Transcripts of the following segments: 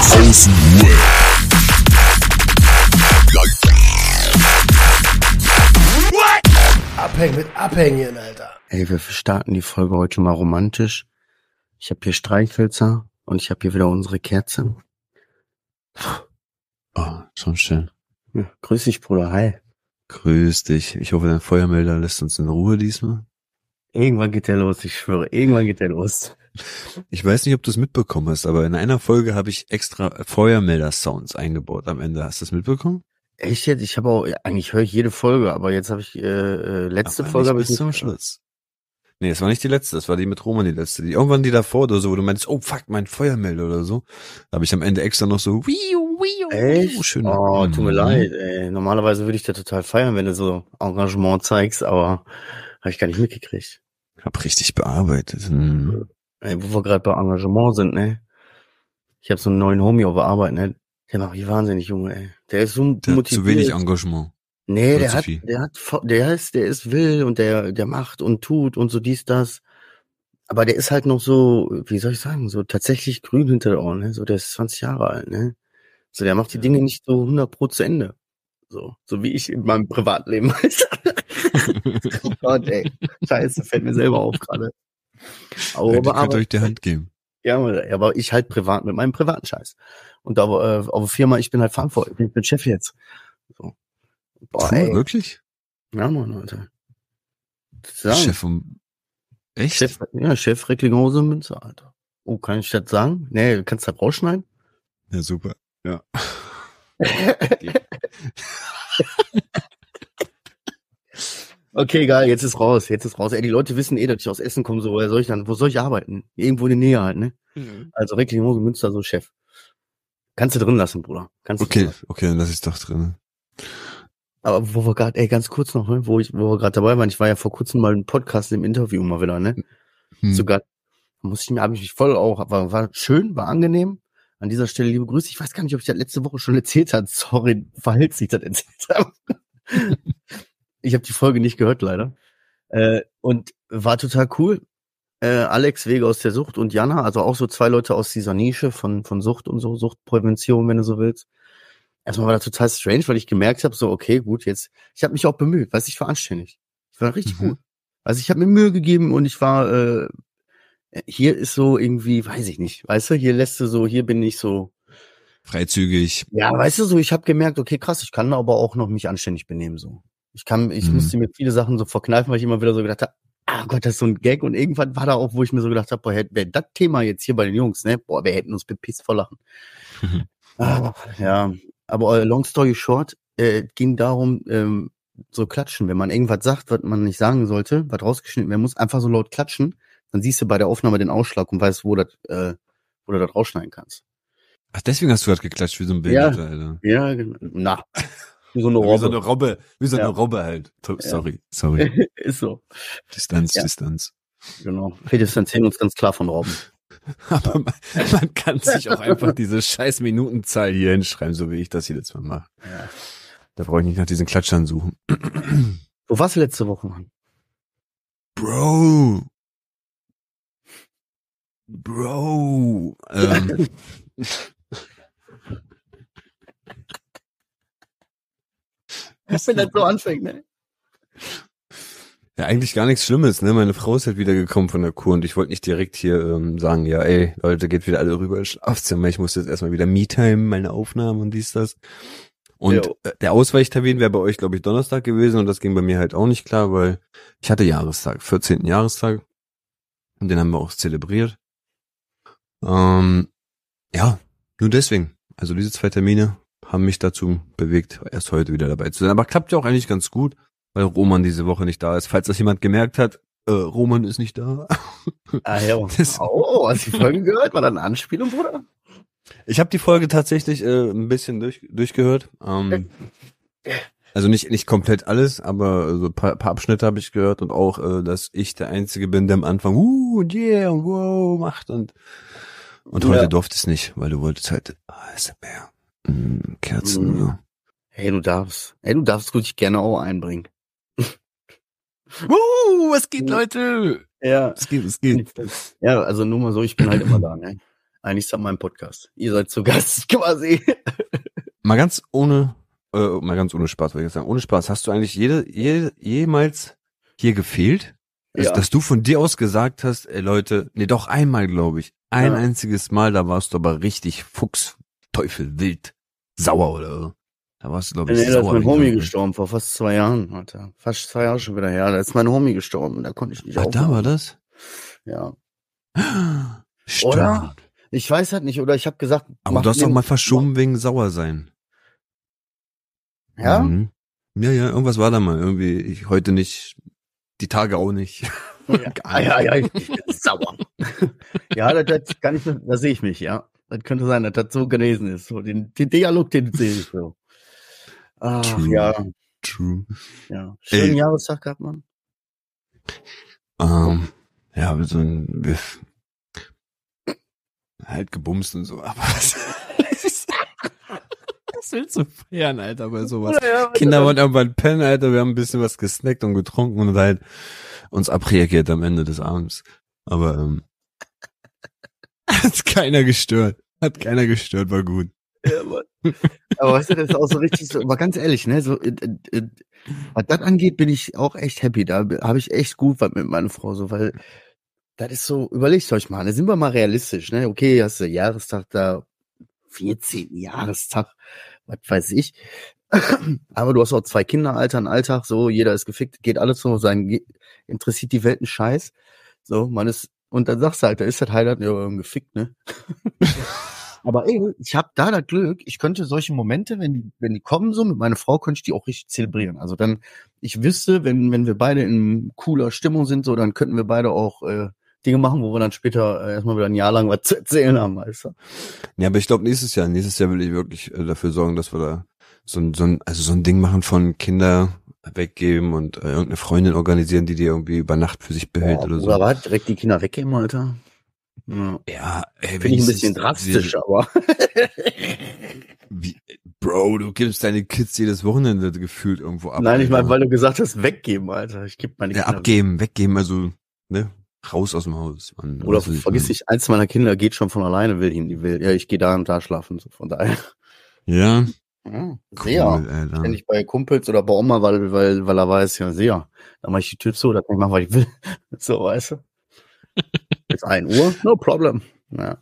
Außen Abhängen mit Abhängen, Alter. Ey, wir starten die Folge heute mal romantisch. Ich habe hier Streichhölzer und ich habe hier wieder unsere Kerze. Oh, schon schön. Ja, grüß dich, Bruder. Hi. Grüß dich. Ich hoffe, dein Feuermelder lässt uns in Ruhe diesmal. Irgendwann geht der los, ich schwöre. Irgendwann geht der los. Ich weiß nicht, ob du es mitbekommen hast, aber in einer Folge habe ich extra Feuermelder-Sounds eingebaut am Ende. Hast du es mitbekommen? Echt jetzt? Ich habe auch, eigentlich höre ich jede Folge, aber jetzt habe ich, äh, äh, letzte Aber Folge habe ich bis zum Schluss. Nee, es war nicht die letzte, das war die mit Roman die letzte. Die irgendwann die davor oder so, wo du meinst, oh fuck, mein Feuermelder oder so. Da habe ich am Ende extra noch so, wiu, wiu, Echt? schön. Oh, tut mir Mhm. leid, ey. Normalerweise würde ich da total feiern, wenn du so Engagement zeigst, aber habe ich gar nicht mitgekriegt. Hab richtig bearbeitet. Mhm. Ey, wo wir gerade bei Engagement sind, ne? Ich habe so einen neuen Homie auf der Arbeit, ne? Der macht mich wahnsinnig, Junge, ey. Der ist so Der hat motiviert. zu wenig Engagement. Nee, der hat, der hat, der ist, der ist will und der, der macht und tut und so dies, das. Aber der ist halt noch so, wie soll ich sagen, so tatsächlich grün hinter der Ohren, ne? So, der ist 20 Jahre alt, ne? So, der macht die Ja. Dinge nicht so 100 Pro zu Ende. So, so wie ich in meinem Privatleben. oh Gott, ey. Scheiße, fällt mir selber auf gerade. Aber, Ja, die aber, könnt euch die Hand geben. ja, aber ich halt privat mit meinem privaten Scheiß. Und da, äh, auf Firma, ich bin halt verantwortlich, ich bin Chef jetzt. So. Boah, Cool, ey. wirklich? Ja, Mann, Alter. Chef vom, echt? Chef, ja, Chef Recklinghausen Münster, Alter. Oh, kann ich das sagen? Nee, kannst du das rausschneiden? Ja, super. Ja. okay, geil, jetzt ist raus, jetzt ist raus. Ey, die Leute wissen eh, dass ich aus Essen komme, so, woher soll ich dann, wo soll ich arbeiten? Irgendwo in der Nähe halt, ne? Also Recklinghausen Münster, so Chef. Kannst du drin lassen, Bruder. Kannst du drin Okay, lassen. okay, dann lass ich's doch drin. Aber wo wir gerade, ey, ganz kurz noch, ne, wo ich, wo wir gerade dabei waren, ich war ja vor kurzem mal im Podcast im Interview mal wieder, ne? Hm. Sogar muss ich mir, habe ich mich voll auch, war, war schön, war angenehm. An dieser Stelle liebe Grüße. Ich weiß gar nicht, ob ich das letzte Woche schon erzählt habe. Sorry, falls ich das erzählt habe. ich habe die Folge nicht gehört, leider. Äh, und war total cool. Äh, Alex Wege aus der Sucht und Jana, also auch so zwei Leute aus dieser Nische von, von Sucht und so, Suchtprävention, wenn du so willst. Erstmal war das total strange, weil ich gemerkt habe, so, okay, gut, jetzt, ich habe mich auch bemüht, weiß ich war anständig. Ich war richtig Mhm. gut. Also ich habe mir Mühe gegeben und ich war, äh, hier ist so irgendwie, weiß ich nicht, weißt du, hier lässt du so, hier bin ich so, Freizügig. ja, weißt du, so, ich habe gemerkt, okay, krass, ich kann aber auch noch mich anständig benehmen, so. Ich kann, ich Mhm. musste mir viele Sachen so verkneifen, weil ich immer wieder so gedacht habe, ah Gott, das ist so ein Gag und irgendwann war da auch, wo ich mir so gedacht habe, boah, wäre das Thema jetzt hier bei den Jungs, ne, boah, wir hätten uns bepisst vor Lachen. Ah, ja, aber äh, long story short, äh, ging darum, ähm, so klatschen. Wenn man irgendwas sagt, was man nicht sagen sollte, was rausgeschnitten werden muss, einfach so laut klatschen, dann siehst du bei der Aufnahme den Ausschlag und weißt, wo das, äh, wo du das rausschneiden kannst. Ach, deswegen hast du gerade geklatscht wie so ein Ja. Behinderter, Alter. Ja, genau. Na. Wie so eine Wie so eine Robbe. Robbe, wie so eine Ja. Robbe halt. To- Ja. Sorry, sorry. Ist so. Distanz, Ja. Distanz. Genau. Wir distanzieren uns ganz klar von Robben. Aber man, man kann sich auch einfach diese scheiß Minutenzahl hier hinschreiben, so wie ich das jedes Mal mache. Ja. Da brauche ich nicht nach diesen Klatschern suchen. Wo warst du letzte Woche, Mann? Bro. Bro. Ähm, Wenn das so anfängt, ne? ja, eigentlich gar nichts Schlimmes, ne? Meine Frau ist halt wieder gekommen von der Kur und ich wollte nicht direkt hier ähm, sagen, ja, ey, Leute, geht wieder alle rüber ins Schlafzimmer. Ich muss jetzt erstmal wieder Me-Time, meine Aufnahmen und dies, das. Und Jo. äh, der Ausweichtermin wäre bei euch, glaube ich, Donnerstag gewesen und das ging bei mir halt auch nicht klar, weil ich hatte Jahrestag, 14. Jahrestag. Und den haben wir auch zelebriert. Ähm, ja, nur deswegen. Also diese zwei Termine haben mich dazu bewegt, erst heute wieder dabei zu sein. Aber klappt ja auch eigentlich ganz gut, weil Roman diese Woche nicht da ist. Falls das jemand gemerkt hat, äh, Roman ist nicht da. Ah, ja. Oh, hast du die Folge gehört? War das eine Anspielung, Bruder? Ich habe die Folge tatsächlich äh, ein bisschen durch, durchgehört. Ähm, also nicht nicht komplett alles, aber so ein paar, paar Abschnitte habe ich gehört und auch, äh, dass ich der Einzige bin, der am Anfang uh und yeah und wow macht und und heute Ja. durfte es nicht, weil du wolltest halt ASMR, Kerzen. Mhm. So. Hey, du darfst. Hey, du darfst ruhig gerne auch einbringen. Uh, was geht, Leute? Ja. Was geht, was geht? Ja, also nur mal so, ich bin halt immer da, ne? Eigentlich ist das mein Podcast. Ihr seid zu Gast quasi. Mal ganz ohne, äh, mal ganz ohne Spaß, würde ich sagen. Ohne Spaß. Hast du eigentlich jede, jede, jemals hier gefehlt? Dass, Ja. dass du von dir aus gesagt hast, ey Leute, nee, doch einmal, glaube ich. Ein Ja. einziges Mal, da warst du aber richtig Fuchs, Teufel, wild, sauer oder so. Da warst du, glaube ich, Nee, da ist sauer. mein Homie gestorben, vor fast zwei Jahren, Alter. Fast zwei Jahre schon wieder her. Da ist mein Homie gestorben, da konnte ich nicht Ach, da war aufhören. das? Ja. Stimmt. Oder? Ich weiß halt nicht, oder ich habe gesagt, Aber du hast doch mal verschoben wegen sauer sein. Ja? Mhm. Ja, ja, irgendwas war da mal. Irgendwie, ich heute nicht, die Tage auch nicht. Ja, ja, ja, ich bin sauer. ja, das, das kann ich, da sehe ich mich, ja. Das könnte sein, dass das so gewesen ist. So, den, den Dialog, den sehe ich so. Ach, True. ja, True. ja. Schönen Ey. Jahrestag gehabt, Mann. Ähm, ja, so ein, wir, halt gebumst und so, aber was, was willst du feiern, Alter, bei sowas? Kinder wollen irgendwann pennen, Alter, wir haben ein bisschen was gesnackt und getrunken und halt uns abreagiert am Ende des Abends. Aber, ähm, hat keiner gestört. Hat keiner gestört, war gut. Ja. Aber weißt du, das ist auch so richtig so, aber ganz ehrlich, ne, so, äh, äh, äh, was das angeht, bin ich auch echt happy. Da habe ich echt gut was mit meiner Frau, so, weil das ist so, überlegt euch mal, da sind wir mal realistisch, ne? Okay, hast du Jahrestag da, 14. Jahrestag, was weiß ich. Aber du hast auch zwei Kinder, Alter, einen Alltag, so, jeder ist gefickt, geht alles so sein, interessiert die Welt einen Scheiß. So, man ist, und dann sagst du halt, da ist das Highlight, ja, gefickt, ne? Aber ey, ich habe da das Glück, ich könnte solche Momente, wenn die, wenn die kommen so mit meiner Frau, könnte ich die auch richtig zelebrieren. Also dann, ich wüsste, wenn, wenn wir beide in cooler Stimmung sind, so, dann könnten wir beide auch äh, Dinge machen, wo wir dann später äh, erstmal wieder ein Jahr lang was zu erzählen haben, weißt du? Ja, aber ich glaube nächstes Jahr, nächstes Jahr will ich wirklich äh, dafür sorgen, dass wir da so ein, so ein, also so ein Ding machen von Kinder weggeben und äh, irgendeine Freundin organisieren, die die irgendwie über Nacht für sich behält Boah, oder so. Oder was? Direkt die Kinder weggeben, Alter? Ja. Ja, ey, Finde ich ein bisschen drastisch, aber. Wie, Bro, du gibst deine Kids jedes Wochenende gefühlt irgendwo ab. Nein, ich meine, weil du gesagt hast, weggeben, Alter. Ich gebe meine ja, Kinder. abgeben, weggeben, also ne, raus aus dem Haus. Mann. Oder ich vergiss nicht, eins meiner Kinder geht schon von alleine, will hin, die will. Ja, ich gehe da und da schlafen, so von daher. Ja, Ja, cool, sehr. Alter. Wenn ich bei Kumpels oder bei Oma, weil, weil, weil er weiß, ja, sehr. Dann mache ich die Tür zu, da kann ich machen, was ich will. So, weißt du? Bis ein Uhr, no problem. Ja.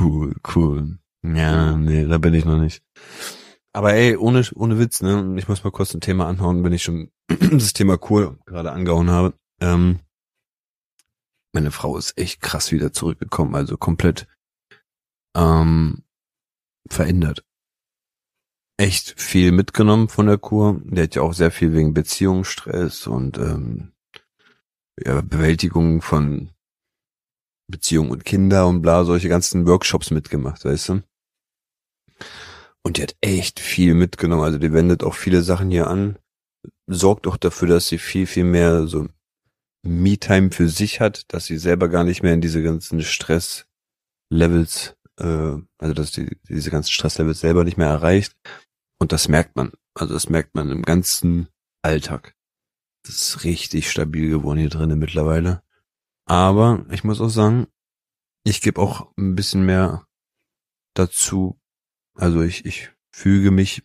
Cool, cool. Ja, nee, da bin ich noch nicht. Aber ey, ohne, ohne Witz, ne, ich muss mal kurz ein Thema anhauen, wenn ich schon das Thema cool gerade angehauen habe. Ähm, meine Frau ist echt krass wieder zurückgekommen, also komplett ähm, verändert. Echt viel mitgenommen von der Kur. Der hat ja auch sehr viel wegen Beziehungsstress und ähm, ja, Bewältigung von Beziehung und Kinder und bla, solche ganzen Workshops mitgemacht, weißt du? Und die hat echt viel mitgenommen. Also die wendet auch viele Sachen hier an, sorgt auch dafür, dass sie viel, viel mehr so Me-Time für sich hat, dass sie selber gar nicht mehr in diese ganzen Stress-Levels, äh, also dass die diese ganzen Stress-Levels selber nicht mehr erreicht. Und das merkt man. Also das merkt man im ganzen Alltag. Das ist richtig stabil geworden hier drinnen mittlerweile. Aber ich muss auch sagen, ich gebe auch ein bisschen mehr dazu. Also ich, ich füge mich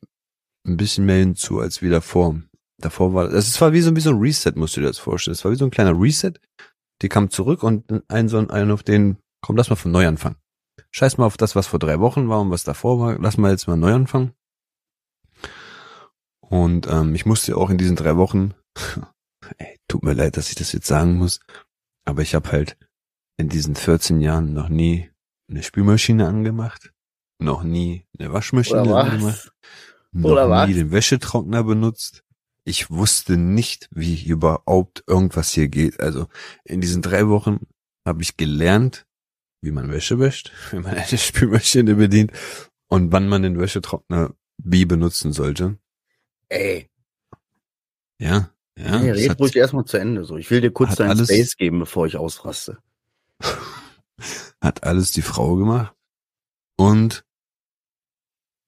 ein bisschen mehr hinzu als wie davor. Davor war, es war wie so, wie so ein Reset, musst du dir das vorstellen. Es war wie so ein kleiner Reset. Die kam zurück und ein so ein, ein auf den, komm, lass mal von neu anfangen. Scheiß mal auf das, was vor drei Wochen war und was davor war. Lass mal jetzt mal neu anfangen. Und ähm, ich musste auch in diesen drei Wochen, ey, tut mir leid, dass ich das jetzt sagen muss, aber ich habe halt in diesen 14 Jahren noch nie eine Spülmaschine angemacht, noch nie eine Waschmaschine Oder angemacht, noch Oder nie was? den Wäschetrockner benutzt. Ich wusste nicht, wie überhaupt irgendwas hier geht. Also in diesen drei Wochen habe ich gelernt, wie man Wäsche wäscht, wie man eine Spülmaschine bedient und wann man den Wäschetrockner wie benutzen sollte. Ey, Ja, ja. das red ruhig erstmal zu Ende. So, ich will dir kurz deinen alles- Space geben, bevor ich ausraste. hat alles die Frau gemacht. Und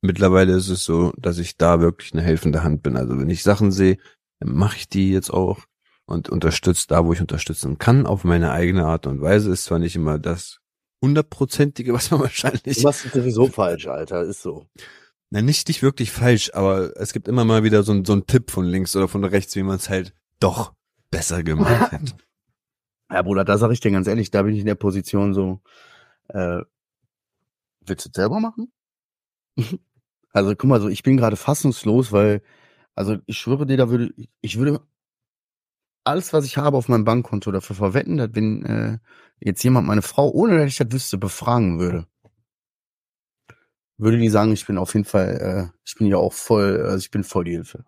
mittlerweile ist es so, dass ich da wirklich eine helfende Hand bin. Also wenn ich Sachen sehe, dann mache ich die jetzt auch und unterstütze da, wo ich unterstützen kann, auf meine eigene Art und Weise. Ist zwar nicht immer das hundertprozentige, was man wahrscheinlich. Du machst es sowieso falsch, Alter, ist so. Na, nicht, nicht wirklich falsch, aber es gibt immer mal wieder so, ein- so ein Tipp von links oder von rechts, wie man es halt doch besser gemacht hätte. Ja, Bruder, da sag ich dir ganz ehrlich, da bin ich in der Position so, äh, willst du es selber machen? also guck mal, so, ich bin gerade fassungslos, weil, also ich schwöre dir, da würde, ich würde alles, was ich habe auf meinem Bankkonto dafür verwetten, dass wenn äh, jetzt jemand meine Frau, ohne dass ich das wüsste, befragen würde, würde die sagen, ich bin auf jeden Fall, äh, ich bin ja auch voll, also ich bin voll die Hilfe.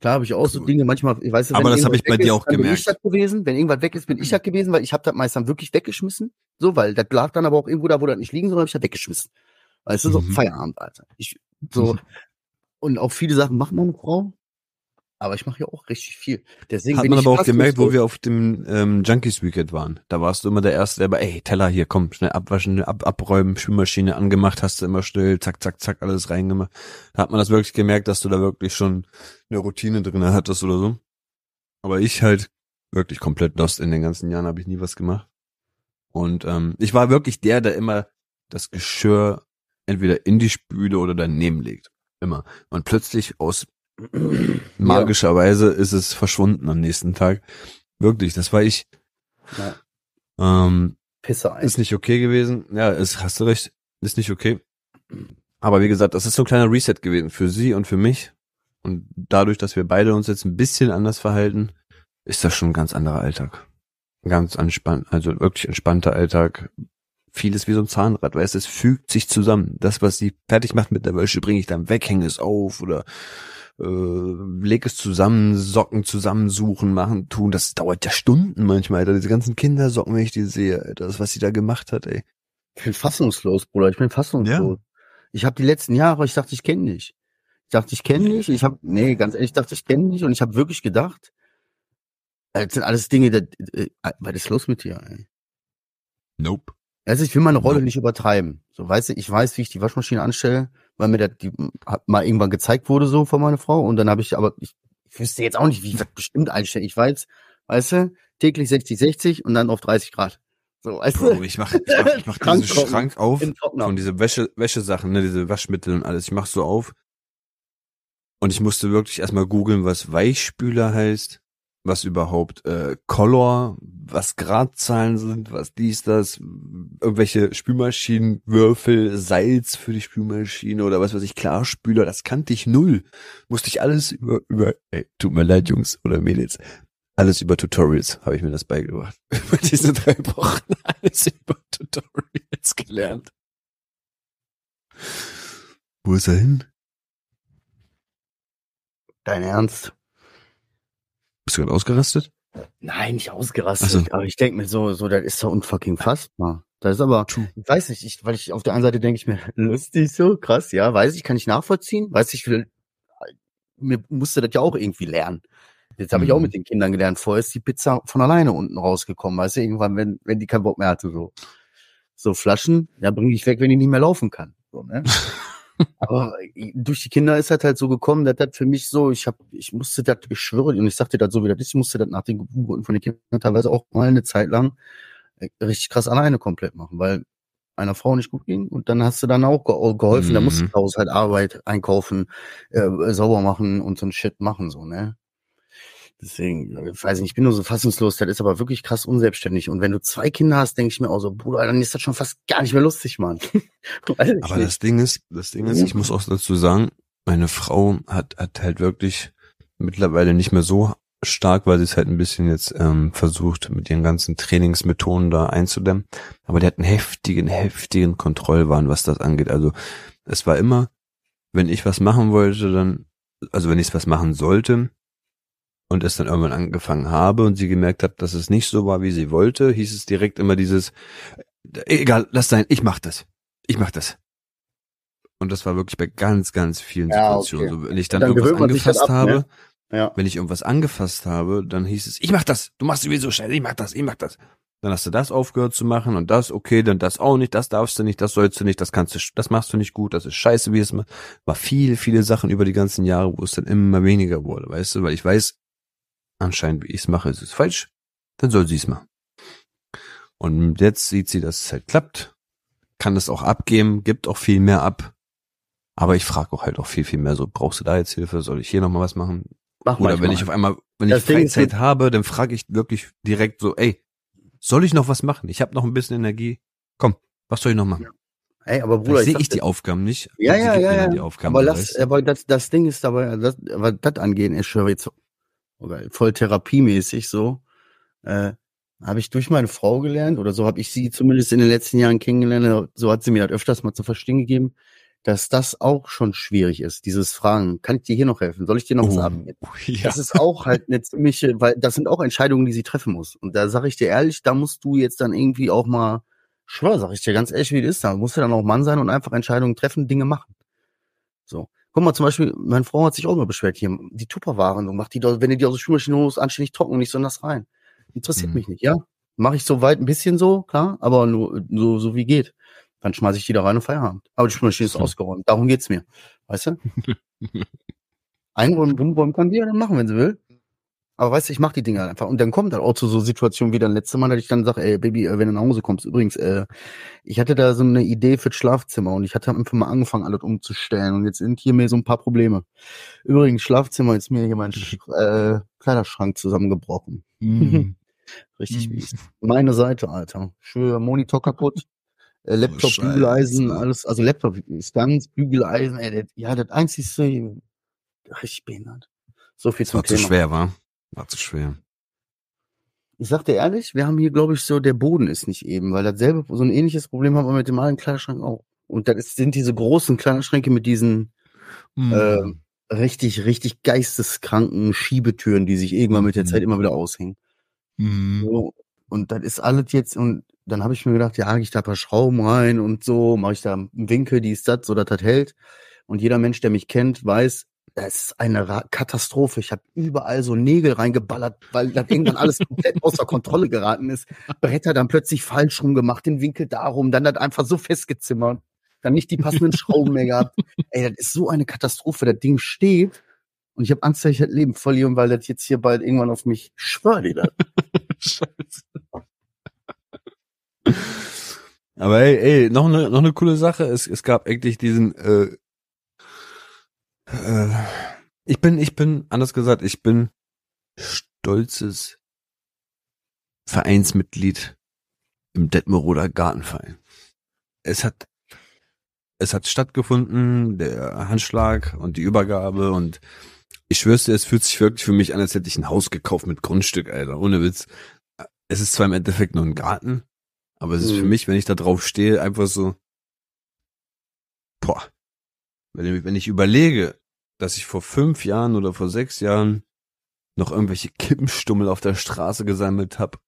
Klar habe ich auch so Cool. Dinge, manchmal, ich weiß, Aber wenn das hab irgendwas ich bei dir ist, auch bin gemerkt. Ich das gewesen. Wenn irgendwas weg ist, bin ich das gewesen, weil ich habe das meist dann wirklich weggeschmissen. So, weil das lag dann aber auch irgendwo da, wo das nicht liegen soll, habe ich das weggeschmissen. Weißt du, so Mhm. Feierabend, Alter. Ich, so, und auch viele Sachen macht meine Frau, aber ich mache ja auch richtig viel. Deswegen Hat man aber auch gemerkt, wo wir auf dem ähm, Junkies Weekend waren. Da warst du immer der Erste, der aber, ey, Teller hier, komm, schnell abwaschen, ab, abräumen, Spülmaschine angemacht, hast du immer still, zack, zack, zack, alles reingemacht. Da hat man das wirklich gemerkt, dass du da wirklich schon eine Routine drin hattest oder so. Aber ich halt wirklich komplett lost in den ganzen Jahren, habe ich nie was gemacht. Und ähm, ich war wirklich der, der immer das Geschirr entweder in die Spüle oder daneben legt. Immer. Und plötzlich aus magischerweise ist es verschwunden am nächsten Tag. Wirklich, das war ich. Ja. Ähm, Pisse ein. ist nicht okay gewesen. Ja, ist, hast du recht, ist nicht okay. Aber wie gesagt, das ist so ein kleiner Reset gewesen für sie und für mich. Und dadurch, dass wir beide uns jetzt ein bisschen anders verhalten, ist das schon ein ganz anderer Alltag. Ganz entspannt, also wirklich entspannter Alltag. Vieles wie so ein Zahnrad, weißt du, es fügt sich zusammen. Das, was sie fertig macht mit der Wäsche, bringe ich dann weg, hänge es auf oder äh, leg es zusammen, Socken zusammensuchen, machen, tun. Das dauert ja Stunden manchmal, Alter. Diese ganzen Kindersocken, wenn ich die sehe, Alter, das, was sie da gemacht hat, ey. Ich bin fassungslos, Bruder. Ich bin fassungslos. Ich habe die letzten Jahre, ich dachte, ich kenne dich. Ich dachte, ich kenne dich. Ich habe, nee, ganz ehrlich, ich dachte, ich kenne dich und ich habe wirklich gedacht, das sind alles Dinge, das, äh, was ist los mit dir? Ey? Nope. Also ich will meine Rolle nicht übertreiben. So, weißt du, ich weiß, wie ich die Waschmaschine anstelle, weil mir das die, mal irgendwann gezeigt wurde so von meiner Frau und dann habe ich, aber ich, ich wüsste jetzt auch nicht, wie ich das bestimmt einstelle. Ich weiß, weißt du, täglich 60, 60 und dann auf 30 Grad. So, weißt Bro, du, ich mach, ich mach, ich mach diesen. Schrank auf von diese Wäsche, Wäschesachen, ne, diese Waschmittel und alles. Ich mach so auf. Und ich musste wirklich erstmal googeln, was Weichspüler heißt, was überhaupt äh, Color, was Gradzahlen sind, was dies, das, irgendwelche Spülmaschinenwürfel, Salz für die Spülmaschine oder was weiß ich, Klarspüler, das kannte ich null. Musste ich alles über, über, ey, tut mir leid, Jungs oder Mädels, alles über Tutorials habe ich mir das beigebracht. Über diese drei Wochen alles über Tutorials gelernt. Wo ist er hin? Dein Ernst? Bist du gerade ausgerastet? Nein, nicht ausgerastet. So. Aber ich denke mir so, so, das ist doch unfucking fassbar. Das ist aber, True. ich weiß nicht, ich, weil ich auf der einen Seite denke ich mir, lustig so, krass, ja, weiß ich, kann ich nachvollziehen, weiß ich, will, mir musste das ja auch irgendwie lernen. Jetzt habe ich auch Mhm. mit den Kindern gelernt. Vorher ist die Pizza von alleine unten rausgekommen, weißt du, irgendwann, wenn, wenn die keinen Bock mehr hatte, so. So Flaschen, ja, bringe ich weg, wenn die nicht mehr laufen kann. So, ne? Aber durch die Kinder ist das halt so gekommen, dass das für mich so, ich hab, ich musste das, ich schwöre, und ich sagte das so wie das ist, ich musste das nach den Geburten von den Kindern teilweise auch mal eine Zeit lang äh, richtig krass alleine komplett machen, weil einer Frau nicht gut ging und dann hast du dann auch ge geholfen, da musst du Mhm. aus halt Arbeit einkaufen, äh, sauber machen und so ein Shit machen, so, ne? Deswegen, ich weiß nicht, ich bin nur so fassungslos, das ist aber wirklich krass unselbstständig. Und wenn du zwei Kinder hast, denke ich mir auch so, Bruder, dann ist das schon fast gar nicht mehr lustig, Mann. Aber nicht. das Ding ist, das Ding ist, ich muss auch dazu sagen, meine Frau hat, hat halt wirklich mittlerweile nicht mehr so stark, weil sie es halt ein bisschen jetzt ähm, versucht, mit ihren ganzen Trainingsmethoden da einzudämmen. Aber die hat einen heftigen, heftigen Kontrollwahn, was das angeht. Also es war immer, wenn ich was machen wollte, dann, also wenn ich was machen sollte und es dann irgendwann angefangen habe und sie gemerkt hat, dass es nicht so war, wie sie wollte, hieß es direkt immer dieses, egal, lass sein, ich mach das. Ich mach das. Und das war wirklich bei ganz, ganz vielen Ja, Situationen. okay. So, wenn ich dann, Dann irgendwas das angefasst ab, ne? habe, Ja. wenn ich irgendwas angefasst habe, dann hieß es, ich mach das, du machst sowieso schnell, ich mach das, ich mach das. Dann hast du das aufgehört zu machen und das, okay, dann das auch nicht, das darfst du nicht, das sollst du nicht, das kannst du, das machst du nicht gut, das ist scheiße, wie es macht. War viel, viele Sachen über die ganzen Jahre, wo es dann immer weniger wurde, weißt du, weil ich weiß, anscheinend, wie ich es mache, ist es falsch, dann soll sie es machen. Und jetzt sieht sie, dass es halt klappt, kann es auch abgeben, gibt auch viel mehr ab. Aber ich frage auch halt auch viel, viel mehr so, brauchst du da jetzt Hilfe? Soll ich hier nochmal was machen? Mach Oder wenn ich auf einmal, wenn ich Das Ding ist Freizeit mit- habe, dann frage ich wirklich direkt so, ey, soll ich noch was machen? Ich habe noch ein bisschen Energie. Komm, was soll ich noch machen? Ey, aber Bruder, sehe ich die Aufgaben nicht. Ja, ja, ja, ja. Die Aufgaben, aber, lass, aber das, das Ding ist aber, das, was das angehen, ist schon jetzt geil, voll therapiemäßig so. Äh, habe ich durch meine Frau gelernt oder so habe ich sie zumindest in den letzten Jahren kennengelernt. So hat sie mir halt öfters mal zu verstehen gegeben, dass das auch schon schwierig ist. Dieses Fragen, kann ich dir hier noch helfen? Soll ich dir noch was Oh, abnehmen? ja. Das ist auch halt eine ziemliche, weil das sind auch Entscheidungen, die sie treffen muss. Und da sage ich dir ehrlich, da musst du jetzt dann irgendwie auch mal, schwör, sag ich dir ganz ehrlich, wie es ist, da musst du dann auch Mann sein und einfach Entscheidungen treffen, Dinge machen. So. Guck mal, zum Beispiel, meine Frau hat sich auch immer beschwert, hier, die Tupperwaren, du mach die doch, wenn du die aus der Spülmaschine holst, anständig trocken, nicht so nass rein. Interessiert Mhm. mich nicht, ja? Mache ich so weit ein bisschen so, klar, aber nur so, so wie geht. Dann schmeiß ich die da rein und Feierabend. Aber die Spülmaschine ist So. ausgeräumt. Darum geht's mir. Weißt du? Einräumen, umräumen kann die ja dann machen, wenn sie will. Aber weißt du, ich mach die Dinge halt einfach. Und dann kommt dann auch zu so Situationen wie dann letzte Mal, dass ich dann sage, ey, Baby, äh, wenn du nach Hause kommst, übrigens, äh, ich hatte da so eine Idee für das Schlafzimmer und ich hatte einfach mal angefangen, alles umzustellen. Und jetzt sind hier mir so ein paar Probleme. Übrigens, Schlafzimmer ist mir hier mein äh, Kleiderschrank zusammengebrochen. Mhm. Richtig Mhm. mies. Meine Seite, Alter. Ich schwöre, Monitor kaputt. Äh, Laptop, Scheiße. Bügeleisen, alles, also Laptop ist ganz, Bügeleisen, ey, das, ja, das einzigste, richtig behindert. So viel Das zum war zu Thema. schwer, war? War zu schwer. Ich sag dir ehrlich, wir haben hier, glaube ich, so, der Boden ist nicht eben, weil dasselbe, so ein ähnliches Problem haben wir mit dem alten Kleiderschrank auch. Und das ist, sind diese großen Kleiderschränke mit diesen Mhm. Ähm, richtig, richtig geisteskranken Schiebetüren, die sich irgendwann mit der Mhm. Zeit immer wieder aushängen. Mhm. So, und das ist alles jetzt, und dann habe ich mir gedacht, ja, hake ich da ein paar Schrauben rein und so, mache ich da einen Winkel, die ist das, so dass das hält. Und jeder Mensch, der mich kennt, weiß, das ist eine Ra Katastrophe. Ich habe überall so Nägel reingeballert, weil das irgendwann alles komplett außer Kontrolle geraten ist. Bretter dann plötzlich falsch rumgemacht, den Winkel darum, dann das einfach so festgezimmert, dann nicht die passenden Schrauben mehr gehabt. Ey, das ist so eine Katastrophe. Das Ding steht und ich habe Angst, dass ich das Leben verliere, weil das jetzt hier bald irgendwann auf mich schwör dir das. Scheiße. Aber ey, ey, noch eine noch eine coole Sache. Es, es gab eigentlich diesen. Äh, äh, ich bin, ich bin, anders gesagt, ich bin stolzes Vereinsmitglied im Detmeroder Gartenverein. Es hat, es hat stattgefunden, der Handschlag und die Übergabe und ich schwör's dir, es fühlt sich wirklich für mich an, als hätte ich ein Haus gekauft mit Grundstück, Alter. Ohne Witz. Es ist zwar im Endeffekt nur ein Garten, aber es ist für Mhm. mich, wenn ich da drauf stehe, einfach so, boah. Wenn ich, überlege, dass ich vor fünf Jahren oder vor sechs Jahren noch irgendwelche Kippenstummel auf der Straße gesammelt habe,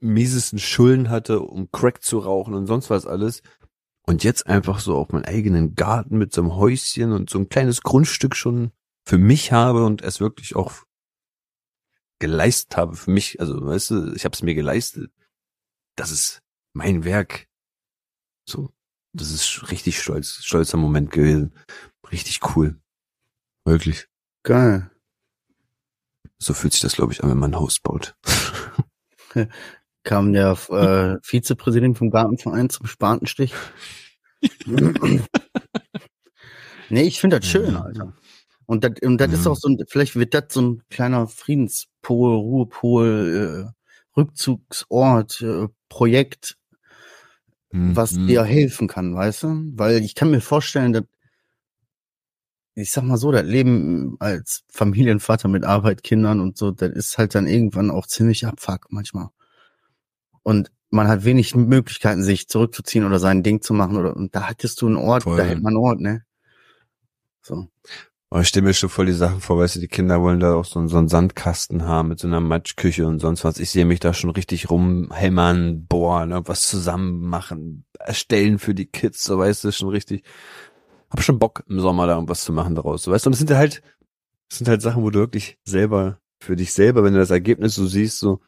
miesesten Schulden hatte, um Crack zu rauchen und sonst was alles. Und jetzt einfach so auf meinen eigenen Garten mit so einem Häuschen und so ein kleines Grundstück schon für mich habe und es wirklich auch geleistet habe für mich. Also, weißt du, ich habe es mir geleistet. Das ist mein Werk. So, das ist richtig stolz, stolzer Moment gewesen. Richtig cool. Wirklich. Geil. So fühlt sich das, glaube ich, an, wenn man ein Haus baut. Kam der äh, Vizepräsident vom Gartenverein zum Spatenstich. nee, ich finde das schön, Alter. Und das, und das Ja. ist auch so ein, vielleicht wird das so ein kleiner Friedenspol, Ruhepol, äh, Rückzugsort, äh, Projekt, was Mhm. dir helfen kann, weißt du? Weil ich kann mir vorstellen, dass ich sag mal so, das Leben als Familienvater mit Arbeit, Kindern und so, das ist halt dann irgendwann auch ziemlich abfuck manchmal. Und man hat wenig Möglichkeiten, sich zurückzuziehen oder sein Ding zu machen oder und da hattest du einen Ort, Voll. da hält man einen Ort, ne? So. Aber ich stelle mir schon voll die Sachen vor, weißt du, die Kinder wollen da auch so, einen- so einen Sandkasten haben mit so einer Matschküche und sonst was. Ich sehe mich da schon richtig rumhämmern, bohren, irgendwas zusammen machen, erstellen für die Kids, so weißt du, schon richtig. Hab schon Bock im Sommer da irgendwas zu machen daraus, so weißt du. Und es sind halt, es sind halt Sachen, wo du wirklich selber, für dich selber, wenn du das Ergebnis so siehst, so,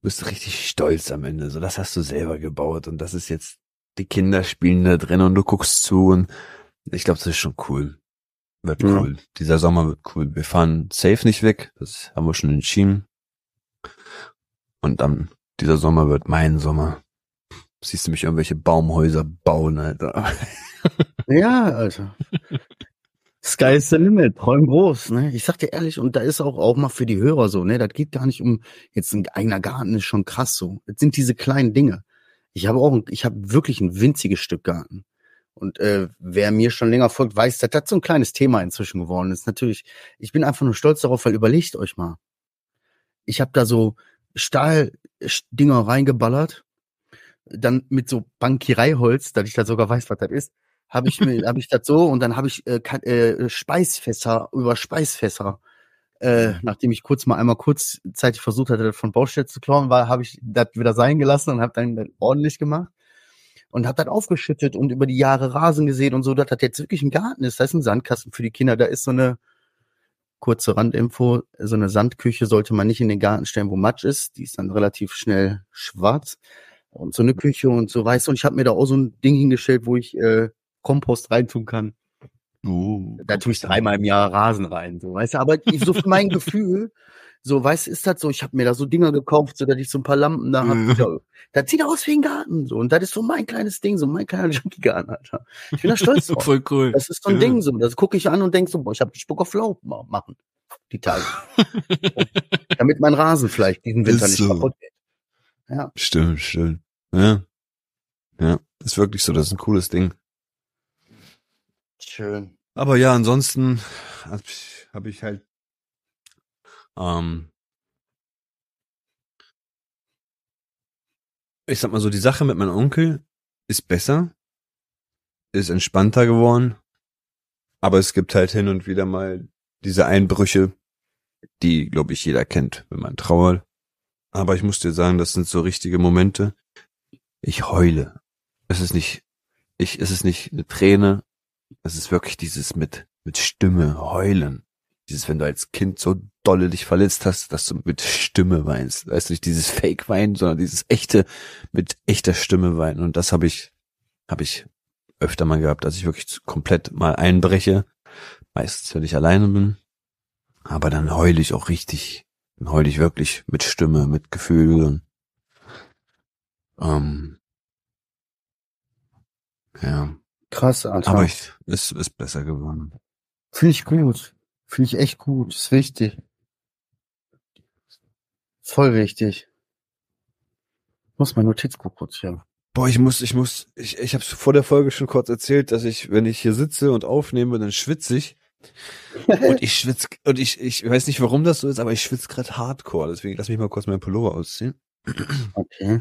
bist du richtig stolz am Ende. So, das hast du selber gebaut und das ist jetzt, die Kinder spielen da drin und du guckst zu und ich glaube, das ist schon cool. Wird Ja. cool. Dieser Sommer wird cool. Wir fahren safe nicht weg. Das haben wir schon entschieden. Und dann, dieser Sommer wird mein Sommer. Siehst du mich irgendwelche Baumhäuser bauen, Alter. Ja, Alter. Sky is the limit, träum groß, ne? Ich sag dir ehrlich, und da ist auch, auch mal für die Hörer so, ne? Das geht gar nicht um, jetzt ein eigener Garten ist schon krass so. Das sind diese kleinen Dinge. Ich habe auch, ich habe wirklich ein winziges Stück Garten. Und äh, wer mir schon länger folgt, weiß, dass das so ein kleines Thema inzwischen geworden ist. Natürlich, ich bin einfach nur stolz darauf, weil überlegt euch mal. Ich habe da so Stahldinger reingeballert, dann mit so Bankiereiholz, dass ich da sogar weiß, was das ist, habe ich mir, habe ich das so und dann habe ich äh, äh, Speisfässer über Speisfässer. Äh, nachdem ich kurz mal einmal kurzzeitig versucht hatte, das von Baustelle zu klauen, war, habe ich das wieder sein gelassen und habe dann ordentlich gemacht und habe das aufgeschüttet und über die Jahre Rasen gesehen und so, dass das jetzt wirklich ein Garten ist. Da ist ein Sandkasten für die Kinder, da ist so eine kurze Randinfo, so eine Sandküche sollte man nicht in den Garten stellen, wo Matsch ist. Die ist dann relativ schnell schwarz. Und so eine Küche und so, weißt du, und ich habe mir da auch so ein Ding hingestellt, wo ich äh, Kompost reintun kann. Uh, Da tue ich dreimal im Jahr Rasen rein, so, weißt du, aber ich- so für mein Gefühl, so, weißt du, ist das so, ich habe mir da so Dinger gekauft, so dass ich so ein paar Lampen da Mhm. habe. Ja, das sieht aus wie ein Garten, so, und das ist so mein kleines Ding, so mein kleiner Junkie-Garten, Alter. Ich bin da stolz drauf. Voll cool. Das ist so ein Ja. Ding, so, das gucke ich an und denk so, boah, ich habe Bock auf Laub ma- machen, die Tage. Damit mein Rasen vielleicht diesen Winter Ist nicht so. kaputt geht. Ja, Stimmt, stimmt. Ja. Ja, ist wirklich so, das ist ein cooles Ding. schön. Aber ja, ansonsten habe ich, hab ich halt ähm, ich sag mal so, die Sache mit meinem Onkel ist besser, ist entspannter geworden, aber es gibt halt hin und wieder mal diese Einbrüche, die, glaube ich, jeder kennt, wenn man trauert. Aber ich muss dir sagen, das sind so richtige Momente. Ich heule. Es ist nicht, ich, es ist nicht eine Träne, es ist wirklich dieses mit, mit Stimme heulen. Dieses, wenn du als Kind so dolle dich verletzt hast, dass du mit Stimme weinst. Weißt du, nicht dieses Fake-Weinen, sondern dieses echte, mit echter Stimme weinen. Und das habe ich, habe ich öfter mal gehabt, dass ich wirklich komplett mal einbreche. Meistens, wenn ich alleine bin. Aber dann heule ich auch richtig. Dann heule ich wirklich mit Stimme, mit Gefühl. Und, ähm, ja. Krass, Alter. Aber ich, es ist besser geworden. Finde ich gut. Finde ich echt gut. Ist wichtig. Voll wichtig. Muss mein Notizbuch kurz hier. Boah, ich muss, ich muss, ich, ich habe vor der Folge schon kurz erzählt, dass ich, wenn ich hier sitze und aufnehme, dann schwitze ich. Und ich schwitze, und ich, ich weiß nicht, warum das so ist, aber ich schwitze gerade hardcore. Deswegen lass mich mal kurz meinen Pullover ausziehen. Okay.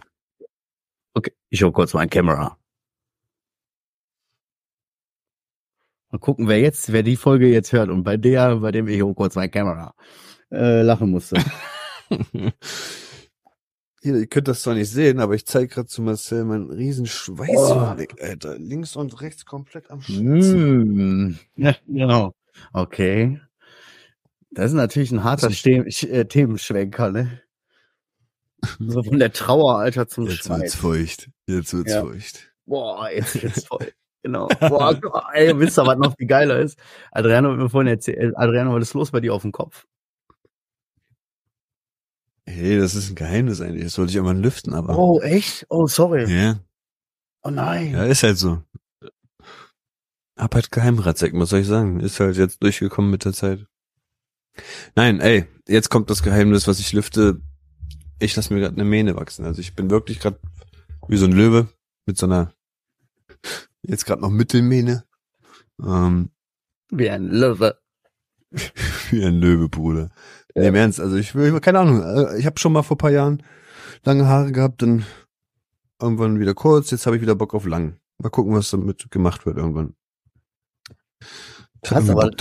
Okay, ich hole kurz meine Kamera. Mal gucken, wer jetzt, wer die Folge jetzt hört und bei der, bei dem ich hole kurz meine Kamera äh, lachen musste. Hier, ihr könnt das zwar nicht sehen, aber ich zeige gerade zu Marcel meinen riesen Schweißfleck, Alter. Links und rechts komplett am Schwitzen. Mm. Ja, genau. Okay. Das ist natürlich ein harter Ste äh, Themenschwenker, ne? So von der Trauer, Alter, zum Jetzt wird's Schweiß. feucht. Jetzt wird's Ja. feucht. Boah, jetzt wird's voll. Genau. Boah, ey, wisst ihr, was noch viel geiler ist? Adriano hat mir vorhin erzählt, Adriano, was ist los bei dir auf dem Kopf? Hey, das ist ein Geheimnis eigentlich. Das wollte ich immer lüften, aber. Oh, echt? Oh, sorry. Ja. Oh nein. Ja, ist halt so. Hab halt Geheimratseck, was soll ich sagen? Ist halt jetzt durchgekommen mit der Zeit. Nein, ey, jetzt kommt das Geheimnis, was ich lüfte. Ich lasse mir gerade eine Mähne wachsen. Also ich bin wirklich gerade wie so ein Löwe mit so einer jetzt gerade noch Mittelmähne. Ähm, Wie ein Löwe. wie ein Löwe, Bruder. Nee, im Ernst, also ich will, keine Ahnung, äh, ich habe schon mal vor paar Jahren lange Haare gehabt, dann irgendwann wieder kurz, jetzt habe ich wieder Bock auf lang. Mal gucken, was damit gemacht wird irgendwann. Krass, aber-.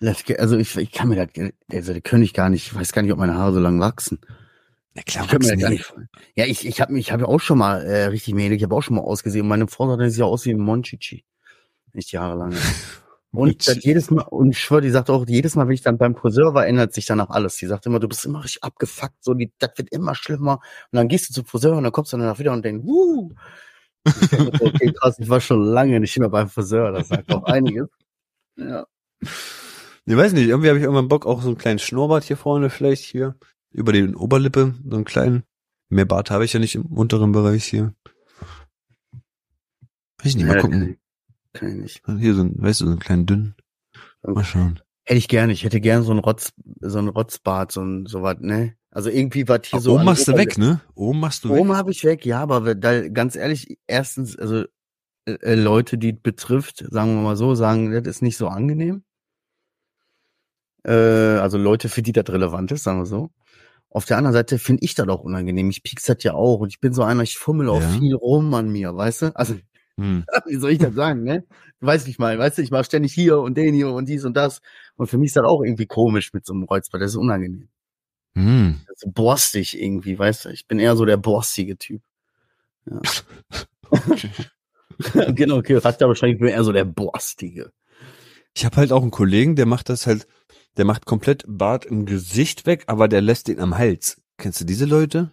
Das, also ich, ich kann mir das, also das könnte ich gar nicht, ich weiß gar nicht, ob meine Haare so lang wachsen. Ja klar, Ich mir gar nicht Ja, ich, ich habe ich hab ja auch schon mal äh, richtig mähnig, ich habe auch schon mal ausgesehen. Meine Frau sah ja aus wie ein Monchichi. Nicht die Haare lang. Und jedes Mal, und ich schwöre, die sagt auch, jedes Mal, wenn ich dann beim Friseur war, ändert sich danach alles. Die sagt immer, du bist immer richtig abgefuckt, so, die, das wird immer schlimmer. Und dann gehst du zum Friseur und dann kommst du danach wieder und denkst, wuh. Ich denk so, okay, krass, ich war schon lange nicht mehr beim Friseur, das sagt auch einiges. Ja. Ich weiß nicht, irgendwie habe ich irgendwann Bock, auch so einen kleinen Schnurrbart hier vorne vielleicht hier. Über den Oberlippe, so einen kleinen. Mehr Bart habe ich ja nicht im unteren Bereich hier. Weiß ich nicht, mal gucken. Kann ich nicht. Hier so ein, weißt du, so einen kleinen dünnen. Mal schauen. Hätte ich gerne. Ich hätte gern so ein Rotz, so ein Rotzbart, so ein, so was, ne? Also irgendwie was hier so. Oben an machst du weg, ne? Oben machst du weg. Oben habe ich weg, ja, aber da, ganz ehrlich, erstens, also äh, äh, Leute, die es betrifft, sagen wir mal so, sagen, das ist nicht so angenehm. Äh, also Leute, für die das relevant ist, sagen wir so. Auf der anderen Seite finde ich das auch unangenehm. Ich piek's das ja auch und ich bin so einer, ich fummel auch Ja. viel rum an mir, weißt du? Also, Hm. wie soll ich das sagen, ne? Du weißt nicht mal, weißt du, ich mache ständig hier und den hier und dies und das. Und für mich ist das auch irgendwie komisch mit so einem Räuzbart, das ist unangenehm. Hm. Das ist borstig irgendwie, weißt du? Ich bin eher so der borstige Typ. Ja. genau, okay, Charakter wahrscheinlich bin ich eher so der borstige. Ich habe halt auch einen Kollegen, der macht das halt, der macht komplett Bart im Gesicht weg, aber der lässt den am Hals. Kennst du diese Leute?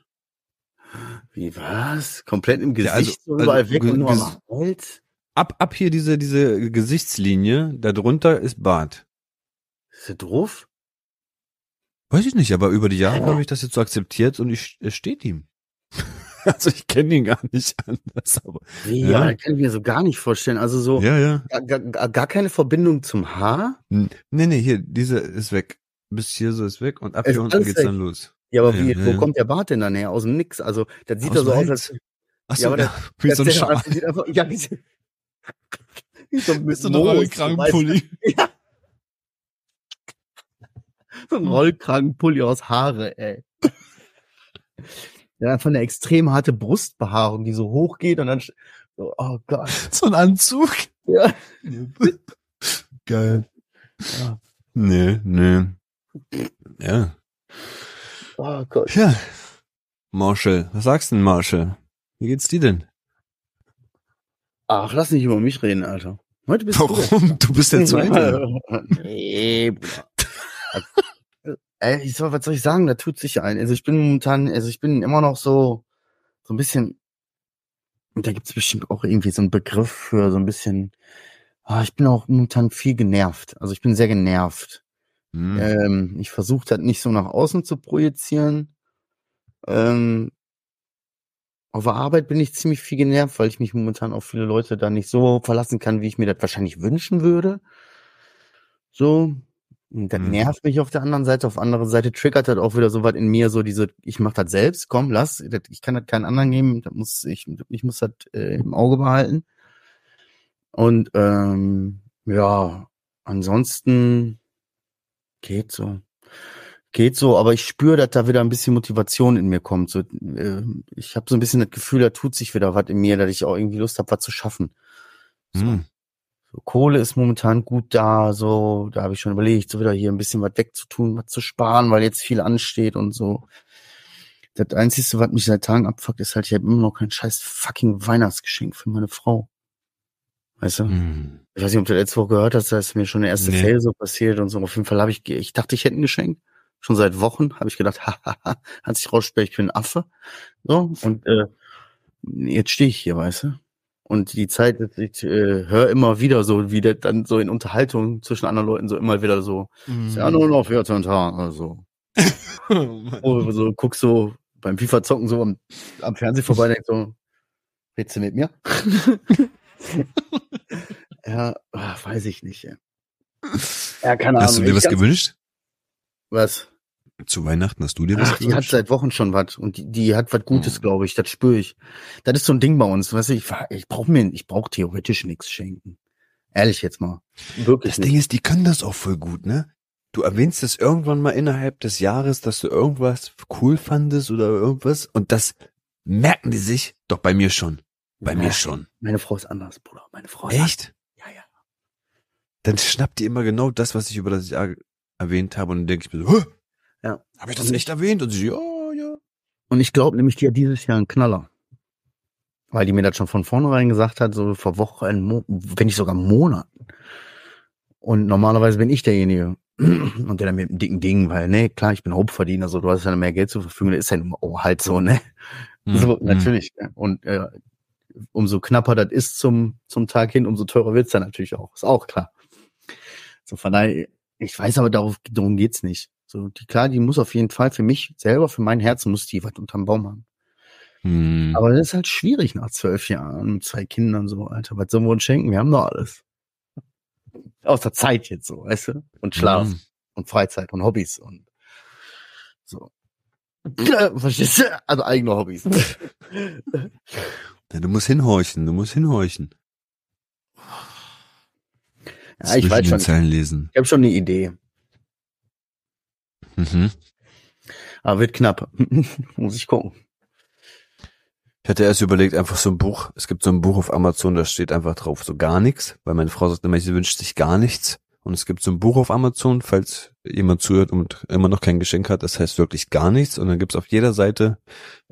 Wie was? Komplett im Gesicht, Ja, also- so überall also weg und nur am Hals? Ab, ab hier diese, diese Gesichtslinie, da drunter ist Bart. Ist der doof? Weiß ich nicht, aber über die Jahre habe ich das jetzt so akzeptiert und ich, es steht ihm. also ich kenne ihn gar nicht anders, aber. Ja. ja. das kann ich mir so gar nicht vorstellen. Also so Ja, ja. gar, gar, gar keine Verbindung zum Haar? Nee, nee, hier, diese ist weg. Bis hier so ist weg und ab Ist hier unten geht's weg. dann los. Ja, aber Ja, wie, ja, wo ja. kommt der Bart denn dann her? Aus dem Nix. Also, das sieht ja so aus, als Ach so, Ja, aber ja, wie so ein der Schal. sieht einfach, ja, wie, so- wie so, mit So ein Moos, Rollkragenpulli. So ein aus Haare, ey. Ja, einfach eine extrem harte Brustbehaarung, die so hoch geht und dann, so, oh Gott. So ein Anzug. Ja. Geil. Ja. Nee, nee. Ja. Oh Gott. Ja. Marshall, was sagst du denn, Marshall? Wie geht's dir denn? Ach, lass nicht über mich reden, Alter. Heute bist du. Warum? Du bist der Zweite. nee. Ey, ich soll, was soll ich sagen? Da tut sich ein. Also ich bin momentan, also ich bin immer noch so, so ein bisschen, und da gibt's bestimmt auch irgendwie so einen Begriff für so ein bisschen, ah, ich bin auch momentan viel genervt. Also ich bin sehr genervt. Hm. Ähm, ich versuche das nicht so nach außen zu projizieren. Ähm, auf der Arbeit bin ich ziemlich viel genervt, weil ich mich momentan auf viele Leute da nicht so verlassen kann, wie ich mir das wahrscheinlich wünschen würde. So. Und das Mhm. nervt mich auf der anderen Seite. Auf der anderen Seite triggert das auch wieder so was in mir, so diese, ich mach das selbst, komm, lass, das, ich kann das keinen anderen geben, das muss, ich, ich muss das äh, im Auge behalten. Und ähm, ja, ansonsten geht so. Geht so, aber ich spüre, dass da wieder ein bisschen Motivation in mir kommt. So, äh, ich habe so ein bisschen das Gefühl, da tut sich wieder was in mir, dass ich auch irgendwie Lust habe, was zu schaffen. So, Hm. so, Kohle ist momentan gut da, so, da habe ich schon überlegt, so wieder hier ein bisschen was wegzutun, was zu sparen, weil jetzt viel ansteht und so. Das Einzige, was mich seit Tagen abfuckt, ist halt, ich habe immer noch kein scheiß fucking Weihnachtsgeschenk für meine Frau. Weißt du? Hm. Ich weiß nicht, ob du letzte Woche gehört hast, da ist mir schon der erste Nee. Fail so passiert und so. Auf jeden Fall habe ich, ich dachte, ich hätte ein Geschenk. Schon seit Wochen habe ich gedacht, hahaha, hat sich rausgestellt, ich bin ein Affe. So, und äh, jetzt stehe ich hier, weißt du? Und die Zeit, ich äh, höre immer wieder so, wie das dann so in Unterhaltung zwischen anderen Leuten so immer wieder so, ist ja nur noch 14 Tage, also. Oh, so guckst so beim FIFA zocken so am, am Fernsehen vorbei, denkst so, willst du mit mir? ja, ach, weiß ich nicht. Ey. Ja, keine Hast du Ahnung. dir Ich was ganz- gewünscht? Was? Zu Weihnachten hast du dir was Ach, die hat seit Wochen schon was und die, die hat was Gutes, Oh. glaube ich. Das spüre ich. Das ist so ein Ding bei uns. Weißt du, ich, ich brauche mir, ich brauche theoretisch nichts schenken. Ehrlich jetzt mal. Wirklich Das nicht. Ding ist, die können das auch voll gut, ne? Du erwähnst es irgendwann mal innerhalb des Jahres, dass du irgendwas cool fandest oder irgendwas und das merken die sich doch bei mir schon. Bei Ja, mir schon. Meine Frau ist anders, Bruder. Meine Frau ist anders. Echt? Ja, ja. Dann schnappt die immer genau das, was ich über das Jahr erwähnt habe und dann denke ich mir so, Hä? Ja. habe ich das echt erwähnt? Und sie, ja, ja. Und ich glaube nämlich, die hat dieses Jahr einen Knaller. Weil die mir das schon von vornherein gesagt hat, so vor Wochen, wenn nicht sogar Monaten. Und normalerweise bin ich derjenige. Und der dann mit dem dicken Ding, weil, ne, klar, ich bin Hauptverdiener, so, du hast ja mehr Geld zur Verfügung, das ist ja halt so, ne? So, Mhm. natürlich. ne? Und äh, umso knapper das ist zum, zum Tag hin, umso teurer wird's dann natürlich auch. Ist auch klar. So, von daher, ich weiß aber, darauf, darum geht's nicht. So, die, klar, die muss auf jeden Fall für mich selber, für mein Herzen, muss die was unterm Baum haben. Hm. Aber das ist halt schwierig nach zwölf Jahren mit zwei Kindern so, Alter. Was sollen wir uns schenken? Wir haben doch alles. Außer Zeit jetzt so, weißt du? Und Schlaf Hm. und Freizeit und Hobbys und so. Ja, Verstehst du? Also eigene Hobbys. Ja, du musst hinhorchen, du musst hinhorchen. Ja, ich weiß schon. Zeilen lesen. Ich habe schon eine Idee. Mhm. Aber wird knapp. Muss ich gucken. Ich hatte erst überlegt, einfach so ein Buch, es gibt so ein Buch auf Amazon, da steht einfach drauf so gar nichts, weil meine Frau sagt immer, sie wünscht sich gar nichts. Und es gibt so ein Buch auf Amazon, falls jemand zuhört und immer noch kein Geschenk hat, das heißt wirklich gar nichts. Und dann gibt's auf jeder Seite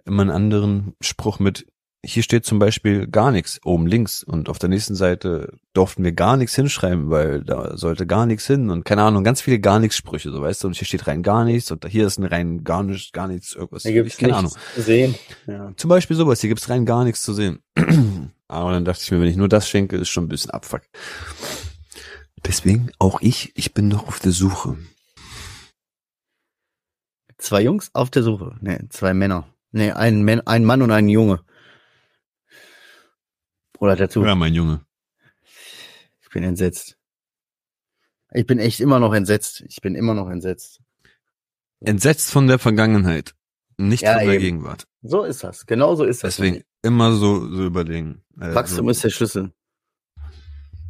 immer einen anderen Spruch mit, hier steht zum Beispiel gar nichts oben links und auf der nächsten Seite durften wir gar nichts hinschreiben, weil da sollte gar nichts hin und keine Ahnung, ganz viele gar nichts Sprüche, so weißt du, und hier steht rein gar nichts und hier ist ein rein gar nichts, gar nichts, irgendwas. Hier gibt's keine nichts Ahnung. zu sehen. Ja. Zum Beispiel sowas, hier gibt's rein gar nichts zu sehen. Aber dann dachte ich mir, wenn ich nur das schenke, ist schon ein bisschen Abfuck. Deswegen auch ich, ich bin noch auf der Suche. Zwei Jungs auf der Suche. Nee, zwei Männer. Nee, ein, Mann, ein Mann und ein Junge. Oder dazu. Ja, mein Junge. Ich bin entsetzt. Ich bin echt immer noch entsetzt. Ich bin immer noch entsetzt. Entsetzt von der Vergangenheit, nicht Ja, von der eben. Gegenwart. So ist das. Genau so ist das. Deswegen immer so, so überlegen. Also, Wachstum ist der Schlüssel.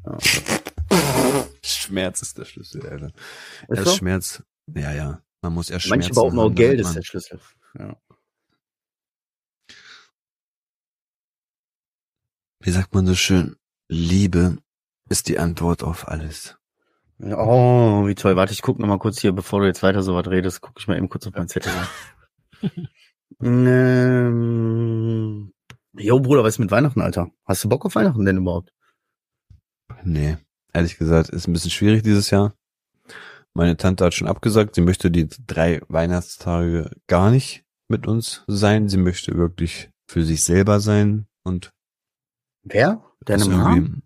Ja. Schmerz ist der Schlüssel, Alter. Ist Erst so? Schmerz. Ja, ja. Man muss erst Manche Schmerzen behaupten auch Geld ist der Schlüssel. Ja. Wie sagt man so schön? Liebe ist die Antwort auf alles. Oh, wie toll. Warte, ich guck noch mal kurz hier, bevor du jetzt weiter so was redest, gucke ich mal eben kurz auf meinen Zettel. ähm, jo, Bruder, was ist mit Weihnachten, Alter? Hast du Bock auf Weihnachten denn überhaupt? Nee, ehrlich gesagt, ist ein bisschen schwierig dieses Jahr. Meine Tante hat schon abgesagt, sie möchte die drei Weihnachtstage gar nicht mit uns sein. Sie möchte wirklich für sich selber sein und Wer? Deine Mom?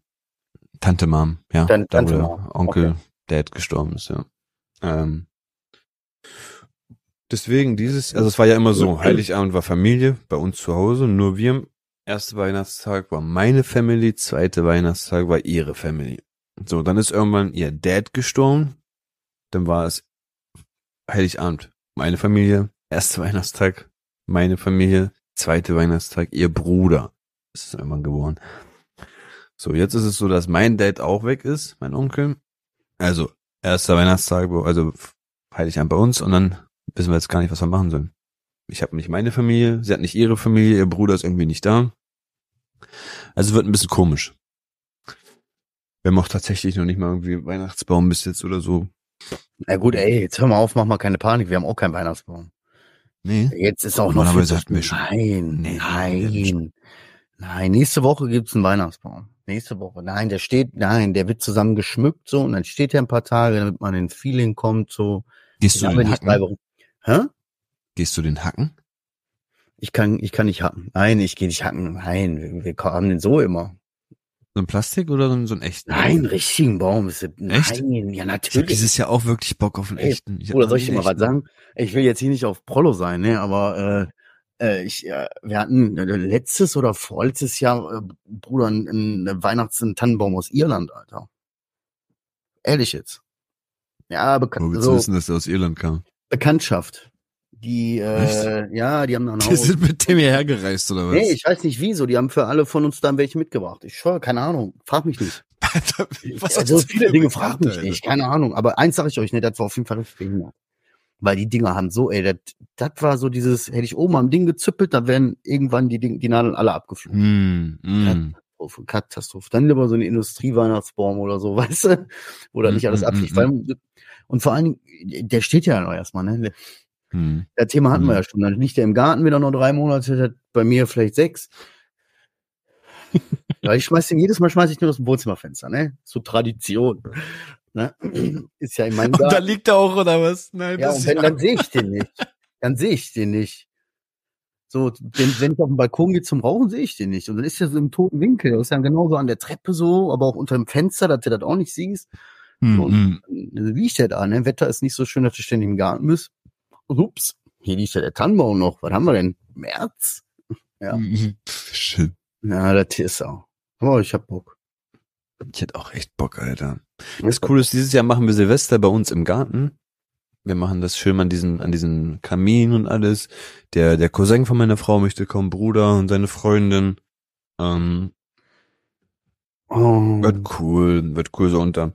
Tante Mom, ja. Deine da Tante der Mom, Onkel, okay. Dad gestorben ist, ja. Ähm, deswegen dieses, also es war ja immer so, Heiligabend war Familie, bei uns zu Hause, nur wir. Erster Weihnachtstag war meine Family, zweite Weihnachtstag war ihre Family. So, dann ist irgendwann ihr Dad gestorben, dann war es Heiligabend, meine Familie, erster Weihnachtstag, meine Familie, zweite Weihnachtstag, ihr Bruder ist irgendwann geboren. So, jetzt ist es so, dass mein Dad auch weg ist, mein Onkel. Also, erster Weihnachtstag, also Heiligabend bei uns und dann wissen wir jetzt gar nicht, was wir machen sollen. Ich habe nicht meine Familie, sie hat nicht ihre Familie, ihr Bruder ist irgendwie nicht da. Also wird ein bisschen komisch. Wir haben auch tatsächlich noch nicht mal irgendwie Weihnachtsbaum bis jetzt oder so. Na gut, ey, jetzt hör mal auf, mach mal keine Panik, wir haben auch keinen Weihnachtsbaum. Nee. Jetzt ist auch noch viel- hatten wir schon. Nein, Nee, nein. Nein, nächste Woche gibt's einen Weihnachtsbaum. Nächste Woche. Nein, der steht, nein, der wird zusammen geschmückt so und dann steht er ein paar Tage, damit man in Feeling kommt so. Gehst du den Hacken? Hä? Gehst du den Hacken? Ich kann, ich kann nicht hacken. Nein, ich gehe nicht hacken. Nein, wir, wir haben den so immer. So ein Plastik oder so einen- so einen echten? Nein, richtigen Baum. Ist, nein, Echt? ja Ich habe natürlich. dieses Jahr auch wirklich Bock auf einen echten. hab Oder soll ich dir mal was sagen? Ich will jetzt hier nicht auf Prollo sein, ne, aber äh, äh, ich, äh, wir hatten äh, letztes oder vorletztes Jahr, äh, Bruder, einen, einen Weihnachts-, einen Tannenbaum aus Irland, Alter. Ehrlich jetzt. Ja, Wo bekannt, willst du so, wissen, dass er aus Irland kam? Bekanntschaft. Die, äh, ja, die haben dann Die auch. sind mit dem hierher gereist, oder was? Nee, ich weiß nicht wieso. Die haben für alle von uns dann welche mitgebracht. Ich schwör, keine Ahnung. Frag mich nicht. Alter, was also viele Dinge frag mich Alter? nicht, keine Ahnung. Aber eins sage ich euch, ne, das war auf jeden Fall richtig behindert. Weil die Dinger haben so, ey, das, das war so dieses, hätte ich oben am Ding gezüppelt, dann wären irgendwann die, Ding, die Nadeln alle abgeflogen. Mm, mm. Katastrophe, Katastrophe. Dann lieber so eine Industrieweihnachtsbaum oder so, weißt du? Wo da nicht Mm, alles mm, abfliegt. mm, und vor allen Dingen, der steht ja noch erstmal, ne? Mm. Das Thema hatten wir ja schon. Dann liegt der im Garten wieder noch drei Monate, bei mir vielleicht sechs. ja, ich schmeiß den jedes Mal schmeiß ich nur aus dem Wohnzimmerfenster, ne? So Tradition. Ne? Ist ja in meinem Und da Garten. liegt er auch, oder was? Nein, Ja, und wenn, dann sehe ich den nicht. Dann sehe ich den nicht. So, wenn, wenn ich auf den Balkon gehe zum Rauchen, sehe ich den nicht. Und dann ist er so im toten Winkel. Das ist ja genauso an der Treppe so, aber auch unter dem Fenster, dass du das auch nicht siehst. Mm, So, mm. Dann liegt der da, ne? Wetter ist nicht so schön, dass du ständig im Garten bist. Ups, hier liegt ja der Tannenbaum noch. Was haben wir denn? März? Ja. Shit. Ja, das ist auch. Aber ich hab Bock. Ich hätte auch echt Bock, Alter. Das Coole ist, dieses Jahr machen wir Silvester bei uns im Garten. Wir machen das schön an diesen, an diesen Kamin und alles. Der, der Cousin von meiner Frau möchte kommen, Bruder und seine Freundin. Ähm, Oh. wird cool, wird cool so unter.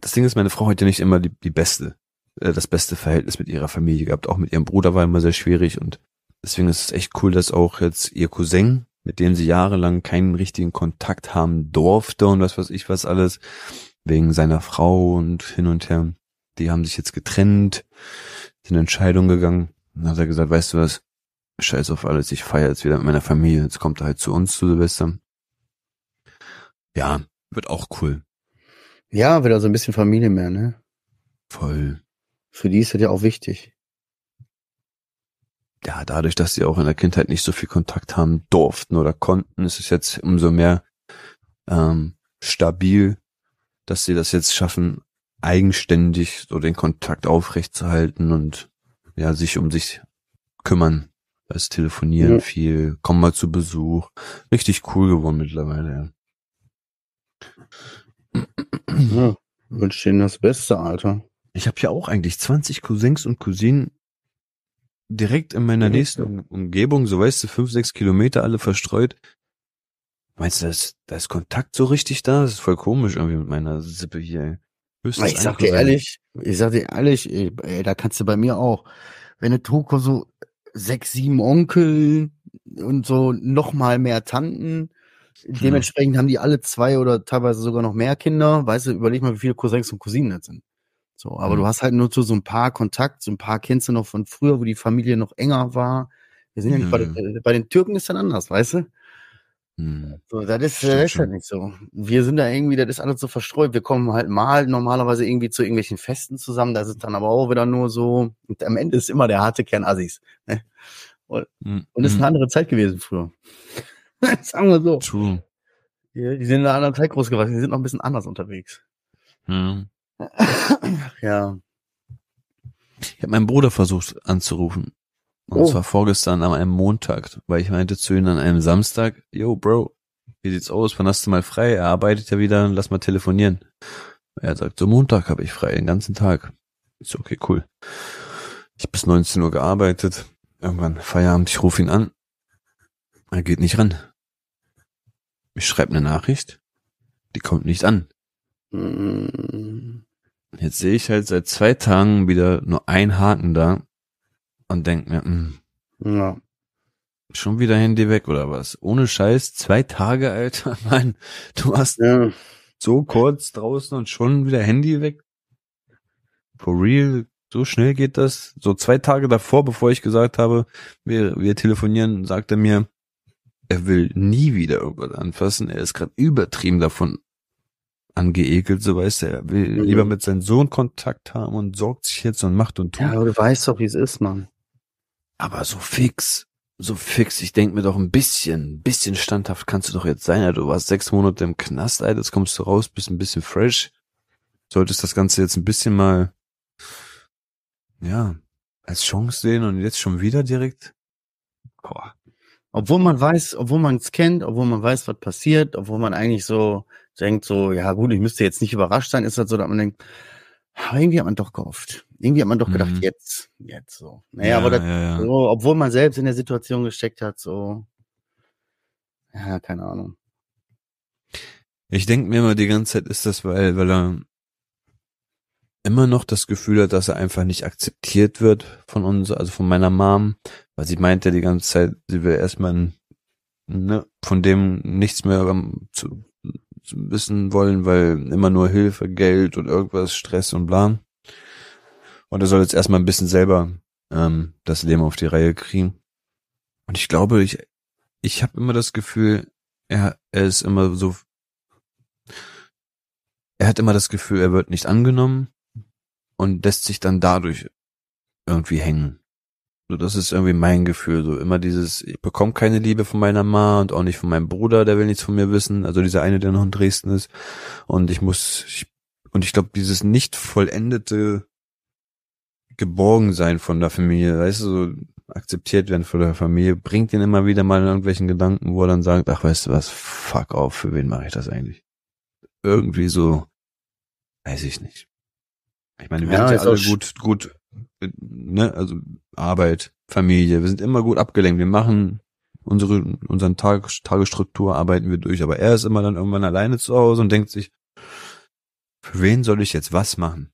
Das Ding ist, meine Frau hat ja nicht immer die, die beste, äh, das beste Verhältnis mit ihrer Familie gehabt. Auch mit ihrem Bruder war immer sehr schwierig und deswegen ist es echt cool, dass auch jetzt ihr Cousin, mit dem sie jahrelang keinen richtigen Kontakt haben durfte und was weiß ich was alles, wegen seiner Frau und hin und her, die haben sich jetzt getrennt, sind in Entscheidung gegangen. Dann hat er gesagt, weißt du was, scheiß auf alles, ich feiere jetzt wieder mit meiner Familie, jetzt kommt er halt zu uns zu Silvester. Ja, wird auch cool. Ja, wieder so ein bisschen Familie mehr, ne? Voll. Für die ist das ja auch wichtig. Ja, dadurch, dass sie auch in der Kindheit nicht so viel Kontakt haben durften oder konnten, ist es jetzt umso mehr ähm, stabil, dass sie das jetzt schaffen, eigenständig so den Kontakt aufrechtzuerhalten und ja, sich um sich kümmern. Das Telefonieren Ja. viel, kommen mal zu Besuch. Richtig cool geworden mittlerweile, ja. Ja. Wünsche denen das Beste, Alter. Ich habe ja auch eigentlich 20 Cousins und Cousinen direkt in meiner nächsten um Umgebung, so weißt du, fünf, sechs Kilometer alle verstreut. Meinst du, da ist, da ist Kontakt so richtig da? Das ist voll komisch irgendwie mit meiner Sippe hier. ey. Höchstens Ich sag dir ehrlich, ich sag dir ehrlich, ey, ey, da kannst du bei mir auch, wenn du Toko so sechs, sieben Onkel und so noch mal mehr Tanten, dementsprechend haben die alle zwei oder teilweise sogar noch mehr Kinder, weißt du, überleg mal, wie viele Cousins und Cousinen das sind. So, aber Mhm. du hast halt nur zu so ein paar Kontakt, so ein paar kennst du noch von früher, wo die Familie noch enger war. Wir sind ja nicht bei, Mhm. den, äh, bei den Türken ist dann anders, weißt du? Hm. So, das ist, Stimmt das ist halt nicht so. Wir sind da irgendwie, das ist alles so verstreut. Wir kommen halt mal normalerweise irgendwie zu irgendwelchen Festen zusammen. Das ist dann aber auch wieder nur so. Und am Ende ist immer der harte Kern Assis. Ne? Und es ist Hm. eine andere Zeit gewesen früher. Sagen wir so. True. Die, die sind in einer anderen Zeit groß gewachsen. Die sind noch ein bisschen anders unterwegs. Hm. Ja. Ich habe meinen Bruder versucht anzurufen. Und Oh. zwar vorgestern an einem Montag, weil ich meinte zu ihm an einem Samstag, yo, Bro, wie sieht's aus? Wann hast du mal frei? Er arbeitet ja wieder, lass mal telefonieren. Er sagt, so Montag habe ich frei, den ganzen Tag. Ich so, okay, cool. Ich hab bis 19 Uhr gearbeitet. Irgendwann Feierabend, ich rufe ihn an. Er geht nicht ran. Ich schreibe eine Nachricht. Die kommt nicht an. Mm, Jetzt sehe ich halt seit zwei Tagen wieder nur ein Haken da und denk mir, hm, Ja. schon wieder Handy weg oder was? Ohne Scheiß, zwei Tage, Alter, Mann, du warst ja. so kurz draußen und schon wieder Handy weg. For real, so schnell geht das. So zwei Tage davor, bevor ich gesagt habe, wir, wir telefonieren, sagt er mir, er will nie wieder irgendwas anfassen. Er ist gerade übertrieben davon angeekelt, so weißt du. Er will Mhm. lieber mit seinem Sohn Kontakt haben und sorgt sich jetzt und macht und tut. Ja, aber du weißt doch, wie es ist, Mann. Aber so fix, so fix. Ich denk mir doch ein bisschen, ein bisschen standhaft kannst du doch jetzt sein. Alter. Du warst sechs Monate im Knast, Alter. Jetzt kommst du raus, bist ein bisschen fresh. Solltest das Ganze jetzt ein bisschen mal, ja, als Chance sehen und jetzt schon wieder direkt. Boah. Obwohl man weiß, obwohl man es kennt, obwohl man weiß, was passiert, obwohl man eigentlich so denkt, so, ja gut, ich müsste jetzt nicht überrascht sein, ist das so, dass man denkt, aber irgendwie hat man doch gehofft. Irgendwie hat man doch gedacht, Mhm. jetzt, jetzt so. Naja, aber das, ja, ja. so, obwohl man selbst in der Situation gesteckt hat, so, ja, keine Ahnung. Ich denk mir immer die ganze Zeit, ist das, weil, weil er immer noch das Gefühl hat, dass er einfach nicht akzeptiert wird von uns, also von meiner Mom, weil sie meint ja die ganze Zeit, sie will erstmal ne, von dem nichts mehr ähm, zu wissen wollen, weil immer nur Hilfe, Geld und irgendwas, Stress und bla. Und er soll jetzt erstmal ein bisschen selber ähm, das Leben auf die Reihe kriegen. Und ich glaube, ich, ich habe immer das Gefühl, er, er ist immer so er hat immer das Gefühl, er wird nicht angenommen und lässt sich dann dadurch irgendwie hängen. So, das ist irgendwie mein Gefühl. So immer dieses, ich bekomme keine Liebe von meiner Ma und auch nicht von meinem Bruder, der will nichts von mir wissen. Also dieser eine, der noch in Dresden ist. Und ich muss, ich, und ich glaube, dieses nicht vollendete Geborgensein von der Familie, weißt du, so, akzeptiert werden von der Familie, bringt ihn immer wieder mal in irgendwelchen Gedanken, wo er dann sagt, ach weißt du was, fuck auf, für wen mache ich das eigentlich? Irgendwie so, weiß ich nicht. Ich meine, wir Ja, sind ja alle gut, gut, ne, also Arbeit, Familie, wir sind immer gut abgelenkt, wir machen unsere, unseren Tag, Tagesstruktur arbeiten wir durch, aber er ist immer dann irgendwann alleine zu Hause und denkt sich, für wen soll ich jetzt was machen?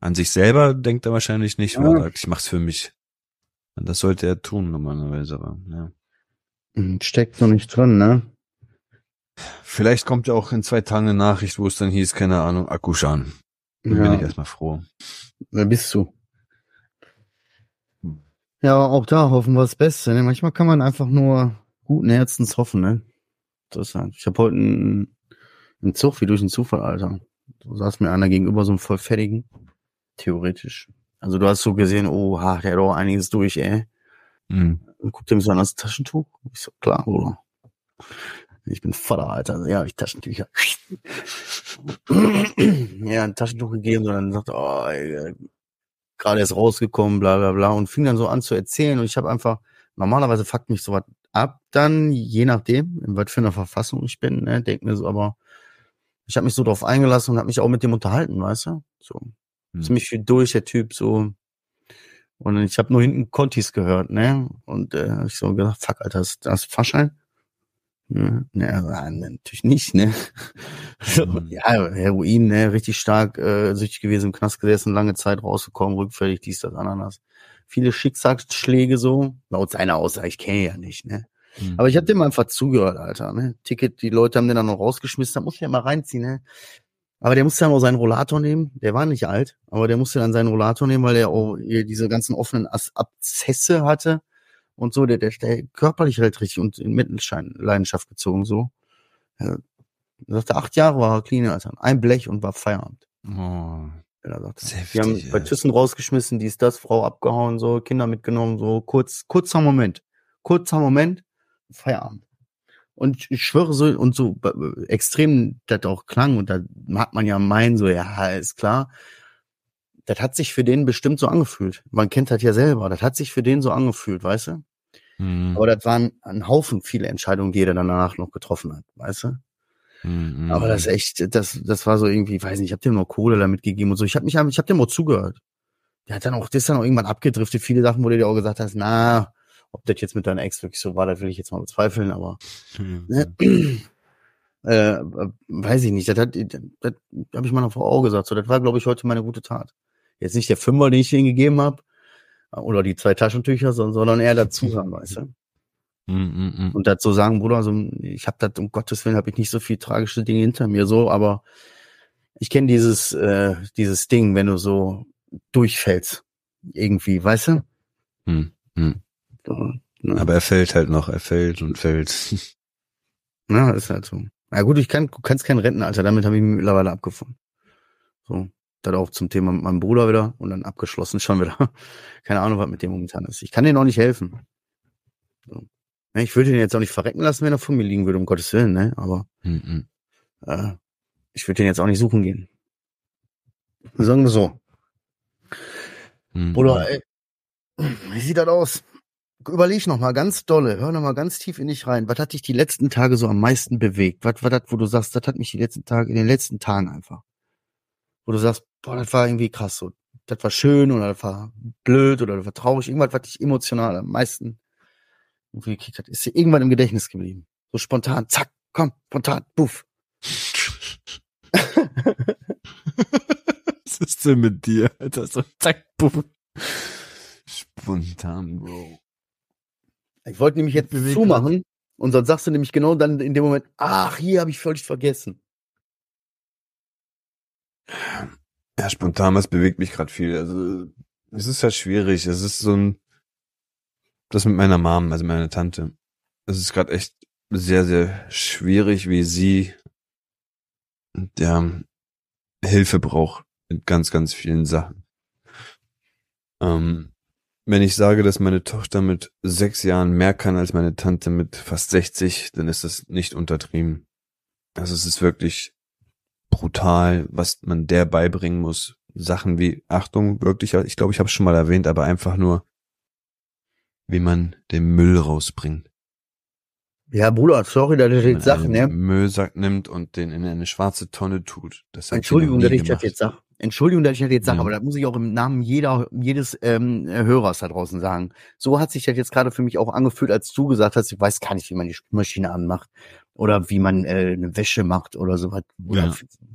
An sich selber denkt er wahrscheinlich nicht, weil Ja. er sagt, ich mach's für mich. Und das sollte er tun normalerweise, aber ja. Hm, Steckt noch nicht drin, ne? Vielleicht kommt ja auch in zwei Tagen eine Nachricht, wo es dann hieß, keine Ahnung, Akkushan. Dann bin ich erstmal froh. Wer bist du? Ja, auch da hoffen wir das Beste. Ne? Manchmal kann man einfach nur guten Herzens hoffen, ne? Das ist halt. Ich habe heute einen, einen Zug wie durch einen Zufall, Alter. Da saß mir einer gegenüber so einem vollfettigen. Theoretisch. Also du hast so gesehen, oh, ha, der hat auch einiges durch, ey. Mhm. Und guckt ihm so an das Taschentuch. Ich so, klar, Bruder. Ich bin Vater, Alter. Ja, ich Taschentücher. ja, ein Taschentuch gegeben und dann sagt, oh, ey, gerade erst rausgekommen, bla bla bla. Und fing dann so an zu erzählen. Und ich habe einfach, normalerweise fuckt mich sowas ab, dann, je nachdem, in was für einer Verfassung ich bin, ne, denk mir so, aber ich habe mich so drauf eingelassen und habe mich auch mit dem unterhalten, weißt du? So. Hm. Ziemlich viel durch, der Typ, so. Und ich habe nur hinten Contis gehört, ne? Und äh, ich so gedacht, fuck, Alter, das, das ist Fahrschein? Ne, ne, also, äh, natürlich nicht, ne? Mhm. ja, Heroin, ne, richtig stark äh, süchtig gewesen, im Knast gesessen, lange Zeit rausgekommen, rückfällig, dies, das, Ananas. Viele Schicksalsschläge so, laut seiner Aussage, ich kenne ja nicht, ne? Mhm. Aber ich hab dem einfach zugehört, Alter, ne? Ticket, die Leute haben den dann noch rausgeschmissen, da muss ich ja mal reinziehen, ne? Aber der musste dann auch seinen Rollator nehmen, der war nicht alt, aber der musste dann seinen Rollator nehmen, weil der auch hier diese ganzen offenen As Abzesse hatte und so, der, der, der körperlich halt richtig und in Mittelleidenschaft gezogen, so. Er sagte, acht Jahre war er clean, Alter. Ein Blech und war Feierabend. oh, Ja, da sagte, er. ist die haben heftig, bei. Thyssen rausgeschmissen, dies, das, Frau abgehauen, so, Kinder mitgenommen, so, kurz, kurzer Moment. Kurzer Moment, Feierabend. Und ich schwöre so, und so äh, extrem das auch klang, und da mag man ja meinen, so, ja, ist klar. Das hat sich für den bestimmt so angefühlt. Man kennt das ja selber. Das hat sich für den so angefühlt, weißt du? Mhm. Aber das waren ein Haufen viele Entscheidungen, die er danach noch getroffen hat, weißt du? Mhm. Aber das ist echt, das, das war so irgendwie, weiß nicht, ich habe dem noch Kohle damit gegeben und so. Ich habe mich, ich habe dem auch zugehört. Der hat dann auch, das ist dann auch irgendwann abgedriftet. Viele Sachen, wo du dir auch gesagt hast, na, ob das jetzt mit deiner Ex wirklich so war, das will ich jetzt mal bezweifeln, aber Mhm. ne, äh, äh, weiß ich nicht. Das hat, das, das habe ich meiner Frau auch gesagt. So, das war, glaube ich, heute meine gute Tat. Jetzt nicht der Fünfer, den ich ihnen gegeben habe, oder die zwei Taschentücher, sondern, sondern eher dazuhören, weißt du? Mhm, mhm. und dazu sagen, Bruder, so, ich habe das um Gottes Willen habe ich nicht so viel tragische Dinge hinter mir, so, aber ich kenne dieses äh, dieses Ding, wenn du so durchfällst irgendwie, weißt du? Mhm. Mhm. So, ne? Aber er fällt halt noch, er fällt und fällt. Ja, ist halt so. Na gut, ich kann, du kannst kein Rentenalter, damit habe ich mich mittlerweile abgefunden. So, das auch zum Thema mit meinem Bruder wieder und dann abgeschlossen schon wieder. Keine Ahnung, was mit dem momentan ist. Ich kann denen auch nicht helfen. So. Ich würde den jetzt auch nicht verrecken lassen, wenn er vor mir liegen würde, um Gottes Willen, ne? Aber Mhm. äh, ich würde den jetzt auch nicht suchen gehen. Sagen wir so. Mhm. Bruder, ey, wie sieht das aus? Überleg noch mal ganz dolle, hör noch mal ganz tief in dich rein. Was hat dich die letzten Tage so am meisten bewegt? Was war das, wo du sagst, das hat mich die letzten Tage, in den letzten Tagen einfach. Wo du sagst, boah, das war irgendwie krass so. Das war schön oder das war blöd oder das war traurig. Irgendwas, was dich emotional am meisten irgendwie gekickt hat. Ist dir irgendwann im Gedächtnis geblieben. So spontan, zack, komm, spontan, puff. Was ist denn mit dir, Alter? So, zack, puff. Spontan, Bro. Ich wollte nämlich jetzt zumachen und sonst sagst du nämlich genau dann in dem Moment, ach, hier habe ich völlig vergessen. Ja, spontan, was bewegt mich gerade viel. Also, es ist halt schwierig. Es ist so ein, das mit meiner Mom, also meiner Tante. Es ist gerade echt sehr, sehr schwierig, wie sie der Hilfe braucht mit ganz, ganz vielen Sachen. Ähm, wenn ich sage, dass meine Tochter mit sechs Jahren mehr kann als meine Tante mit fast 60, dann ist das nicht untertrieben. Also es ist wirklich brutal, was man der beibringen muss. Sachen wie, Achtung, wirklich, ich glaube, ich habe es schon mal erwähnt, aber einfach nur wie man den Müll rausbringt. Ja, Bruder, sorry, dass ich jetzt sag, man ne? Müllsack nimmt und den in eine schwarze Tonne tut. Das Entschuldigung, dass ich das jetzt sag. Entschuldigung, dass ich das jetzt sage, Ja. aber das muss ich auch im Namen jeder, jedes ähm, Hörers da draußen sagen. So hat sich das jetzt gerade für mich auch angefühlt, als du gesagt hast, ich weiß gar nicht, wie man die Spülmaschine anmacht oder wie man äh, eine Wäsche macht oder sowas, oder Ja.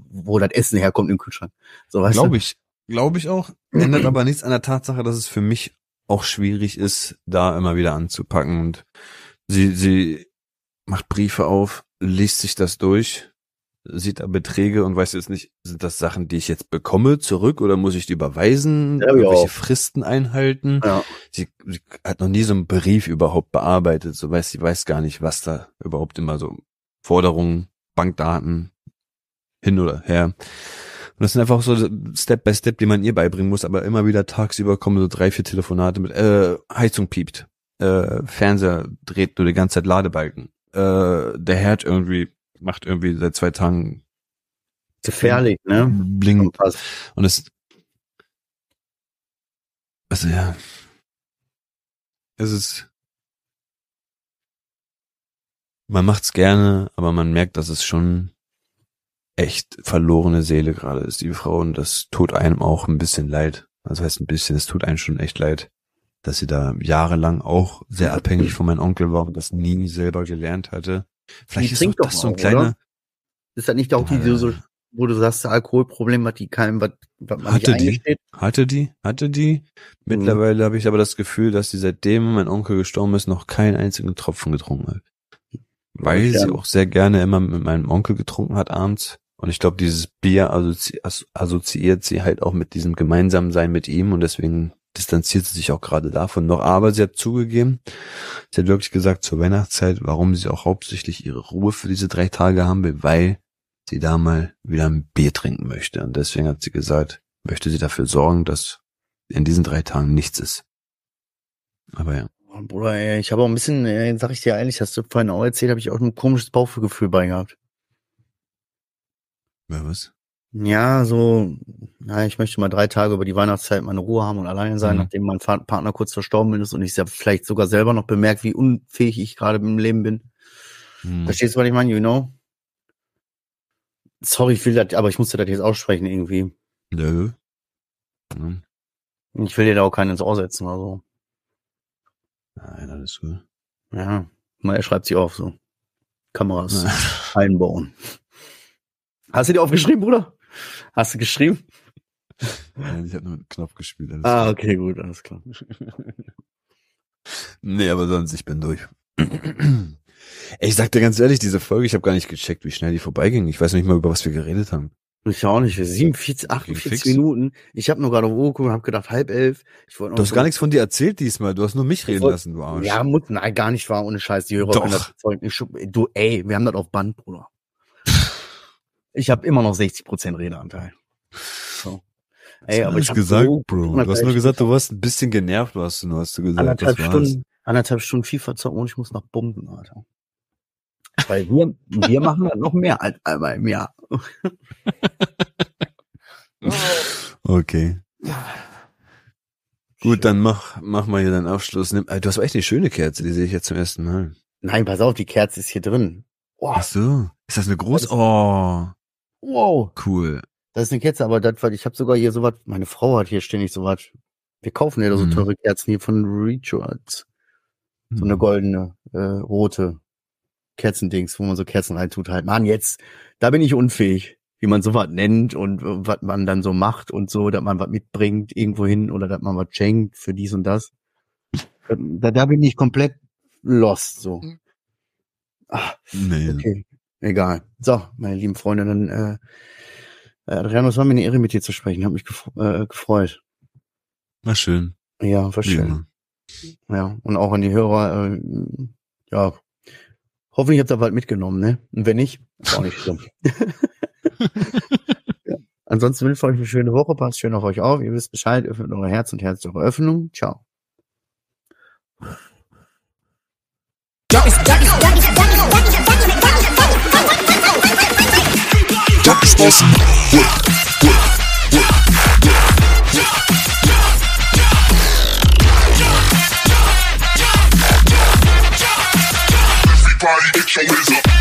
wo das Essen herkommt im Kühlschrank. So Glaube ich. Glaube ich auch. Ändert aber nichts an der Tatsache, dass es für mich auch schwierig ist, da immer wieder anzupacken. Und sie, sie macht Briefe auf, liest sich das durch, sieht da Beträge und weiß jetzt nicht, sind das Sachen, die ich jetzt bekomme zurück oder muss ich die überweisen? Ja, ja. Welche Fristen einhalten? Ja. Sie, sie hat noch nie so einen Brief überhaupt bearbeitet. So weiß, sie weiß gar nicht, was da überhaupt immer so Forderungen, Bankdaten, hin oder her. Und das sind einfach so Step by Step, die man ihr beibringen muss, aber immer wieder tagsüber kommen so drei, vier Telefonate mit, äh, Heizung piept, äh, Fernseher dreht nur die ganze Zeit Ladebalken, äh, der Herd irgendwie macht irgendwie seit zwei Tagen Gefährlich, ne? blinkt und es, also ja, es ist, man macht's gerne, aber man merkt, dass es schon echt verlorene Seele gerade ist, die Frau, und das tut einem auch ein bisschen leid. Also heißt ein bisschen, es tut einem schon echt leid, dass sie da jahrelang auch sehr abhängig von meinem Onkel war und das nie selber gelernt hatte. Vielleicht ist doch das so ein kleiner? Ist das nicht auch die, die so, wo du sagst, Alkoholproblem hat die keinem, was, was man Hatte die? Hatte die, hatte die. Mittlerweile habe ich aber das Gefühl, dass sie seitdem mein Onkel gestorben ist, noch keinen einzigen Tropfen getrunken hat. Weil Ja. sie auch sehr gerne immer mit meinem Onkel getrunken hat abends. Und ich glaube, dieses Bier assozi as- assoziiert sie halt auch mit diesem Gemeinsamsein mit ihm und deswegen distanziert sie sich auch gerade davon noch. Aber sie hat zugegeben, sie hat wirklich gesagt zur Weihnachtszeit, warum sie auch hauptsächlich ihre Ruhe für diese drei Tage haben will, weil sie da mal wieder ein Bier trinken möchte. Und deswegen hat sie gesagt, möchte sie dafür sorgen, dass in diesen drei Tagen nichts ist. Aber ja. Bruder, ey, ich habe auch ein bisschen, ey, sag ich dir ehrlich, hast du vorhin auch erzählt, habe ich auch ein komisches Bauchgefühl bei gehabt. Ja, was? Ja, so, ja, ich möchte mal drei Tage über die Weihnachtszeit meine Ruhe haben und alleine sein, Mhm. nachdem mein Partner kurz verstorben ist und ich vielleicht sogar selber noch bemerkt, wie unfähig ich gerade im Leben bin. Hm. Verstehst du, was ich meine, you know? Sorry, ich will das, aber ich musste das jetzt aussprechen irgendwie. Nö. Hm. Ich will dir da auch keinen ins Ohr setzen oder so. Nein, alles gut. Ja, mal er schreibt sie auf, so. Kameras einbauen. Hast du dir aufgeschrieben, Bruder? Hast du geschrieben? Nein, ich habe nur mit dem Knopf gespielt. Ah, gut. okay, gut, alles klar. Nee, aber sonst, ich bin durch. Ey, ich sag dir ganz ehrlich, diese Folge, ich habe gar nicht gecheckt, wie schnell die vorbeiging. Ich weiß nicht mal, über was wir geredet haben. Ich auch nicht. 47, 48 fix. Minuten. Ich habe nur gerade hochgeguckt und habe gedacht, halb elf. Ich wollte Du hast so- gar nichts von dir erzählt diesmal. Du hast nur mich reden wollt- lassen, du Arsch. Ja, muss, nein, gar nicht wahr, ohne Scheiß. Die Hörer Doch. Ich, du, ey, wir haben das auf Band, Bruder. Ich habe immer noch 60% Redeanteil. So. Ey, aber ich gesagt, so Bro. Du hast nur gesagt, du warst ein bisschen genervt, warst du nur, hast du gesagt. anderthalb. Stunden, anderthalb Stunden FIFA zocken und ich muss noch bumpen, Alter. Weil wir, wir machen das noch mehr als einmal im Jahr. Okay. Gut, dann mach, mach mal hier deinen Abschluss. Nimm, Alter, du hast aber echt eine schöne Kerze, die sehe ich jetzt zum ersten Mal. Nein, pass auf, die Kerze ist hier drin. Oh, Ach so. Ist das eine große? Oh, wow. cool. Das ist eine Kerze, aber das, ich habe sogar hier sowas, meine Frau hat hier ständig sowas. Wir kaufen ja so Mhm. teure Kerzen hier von Rechards. So eine Hm. goldene, äh, rote Kerzendings, wo man so Kerzen reintut halt. Mann, jetzt, da bin ich unfähig, wie man sowas nennt und äh, was man dann so macht und so, dass man was mitbringt irgendwo hin oder dass man was schenkt für dies und das. Da, da bin ich komplett lost, so. Ah, Nee. okay. Egal. So, meine lieben Freunde, dann, äh, äh, Adriano, es war mir eine Ehre, mit dir zu sprechen. Hat mich gefre äh, gefreut. War schön. Ja, war schön. immer. Ja, und auch an die Hörer, äh, ja, hoffentlich habt ihr bald mitgenommen, ne? Und wenn nicht, ist auch nicht schlimm. ja. Ansonsten wünsche ich euch eine schöne Woche, passt schön auf euch auf, ihr wisst Bescheid, öffnet eure Herz und Herz eure Öffnung. Ciao. Duck Boss. Everybody get your hands up.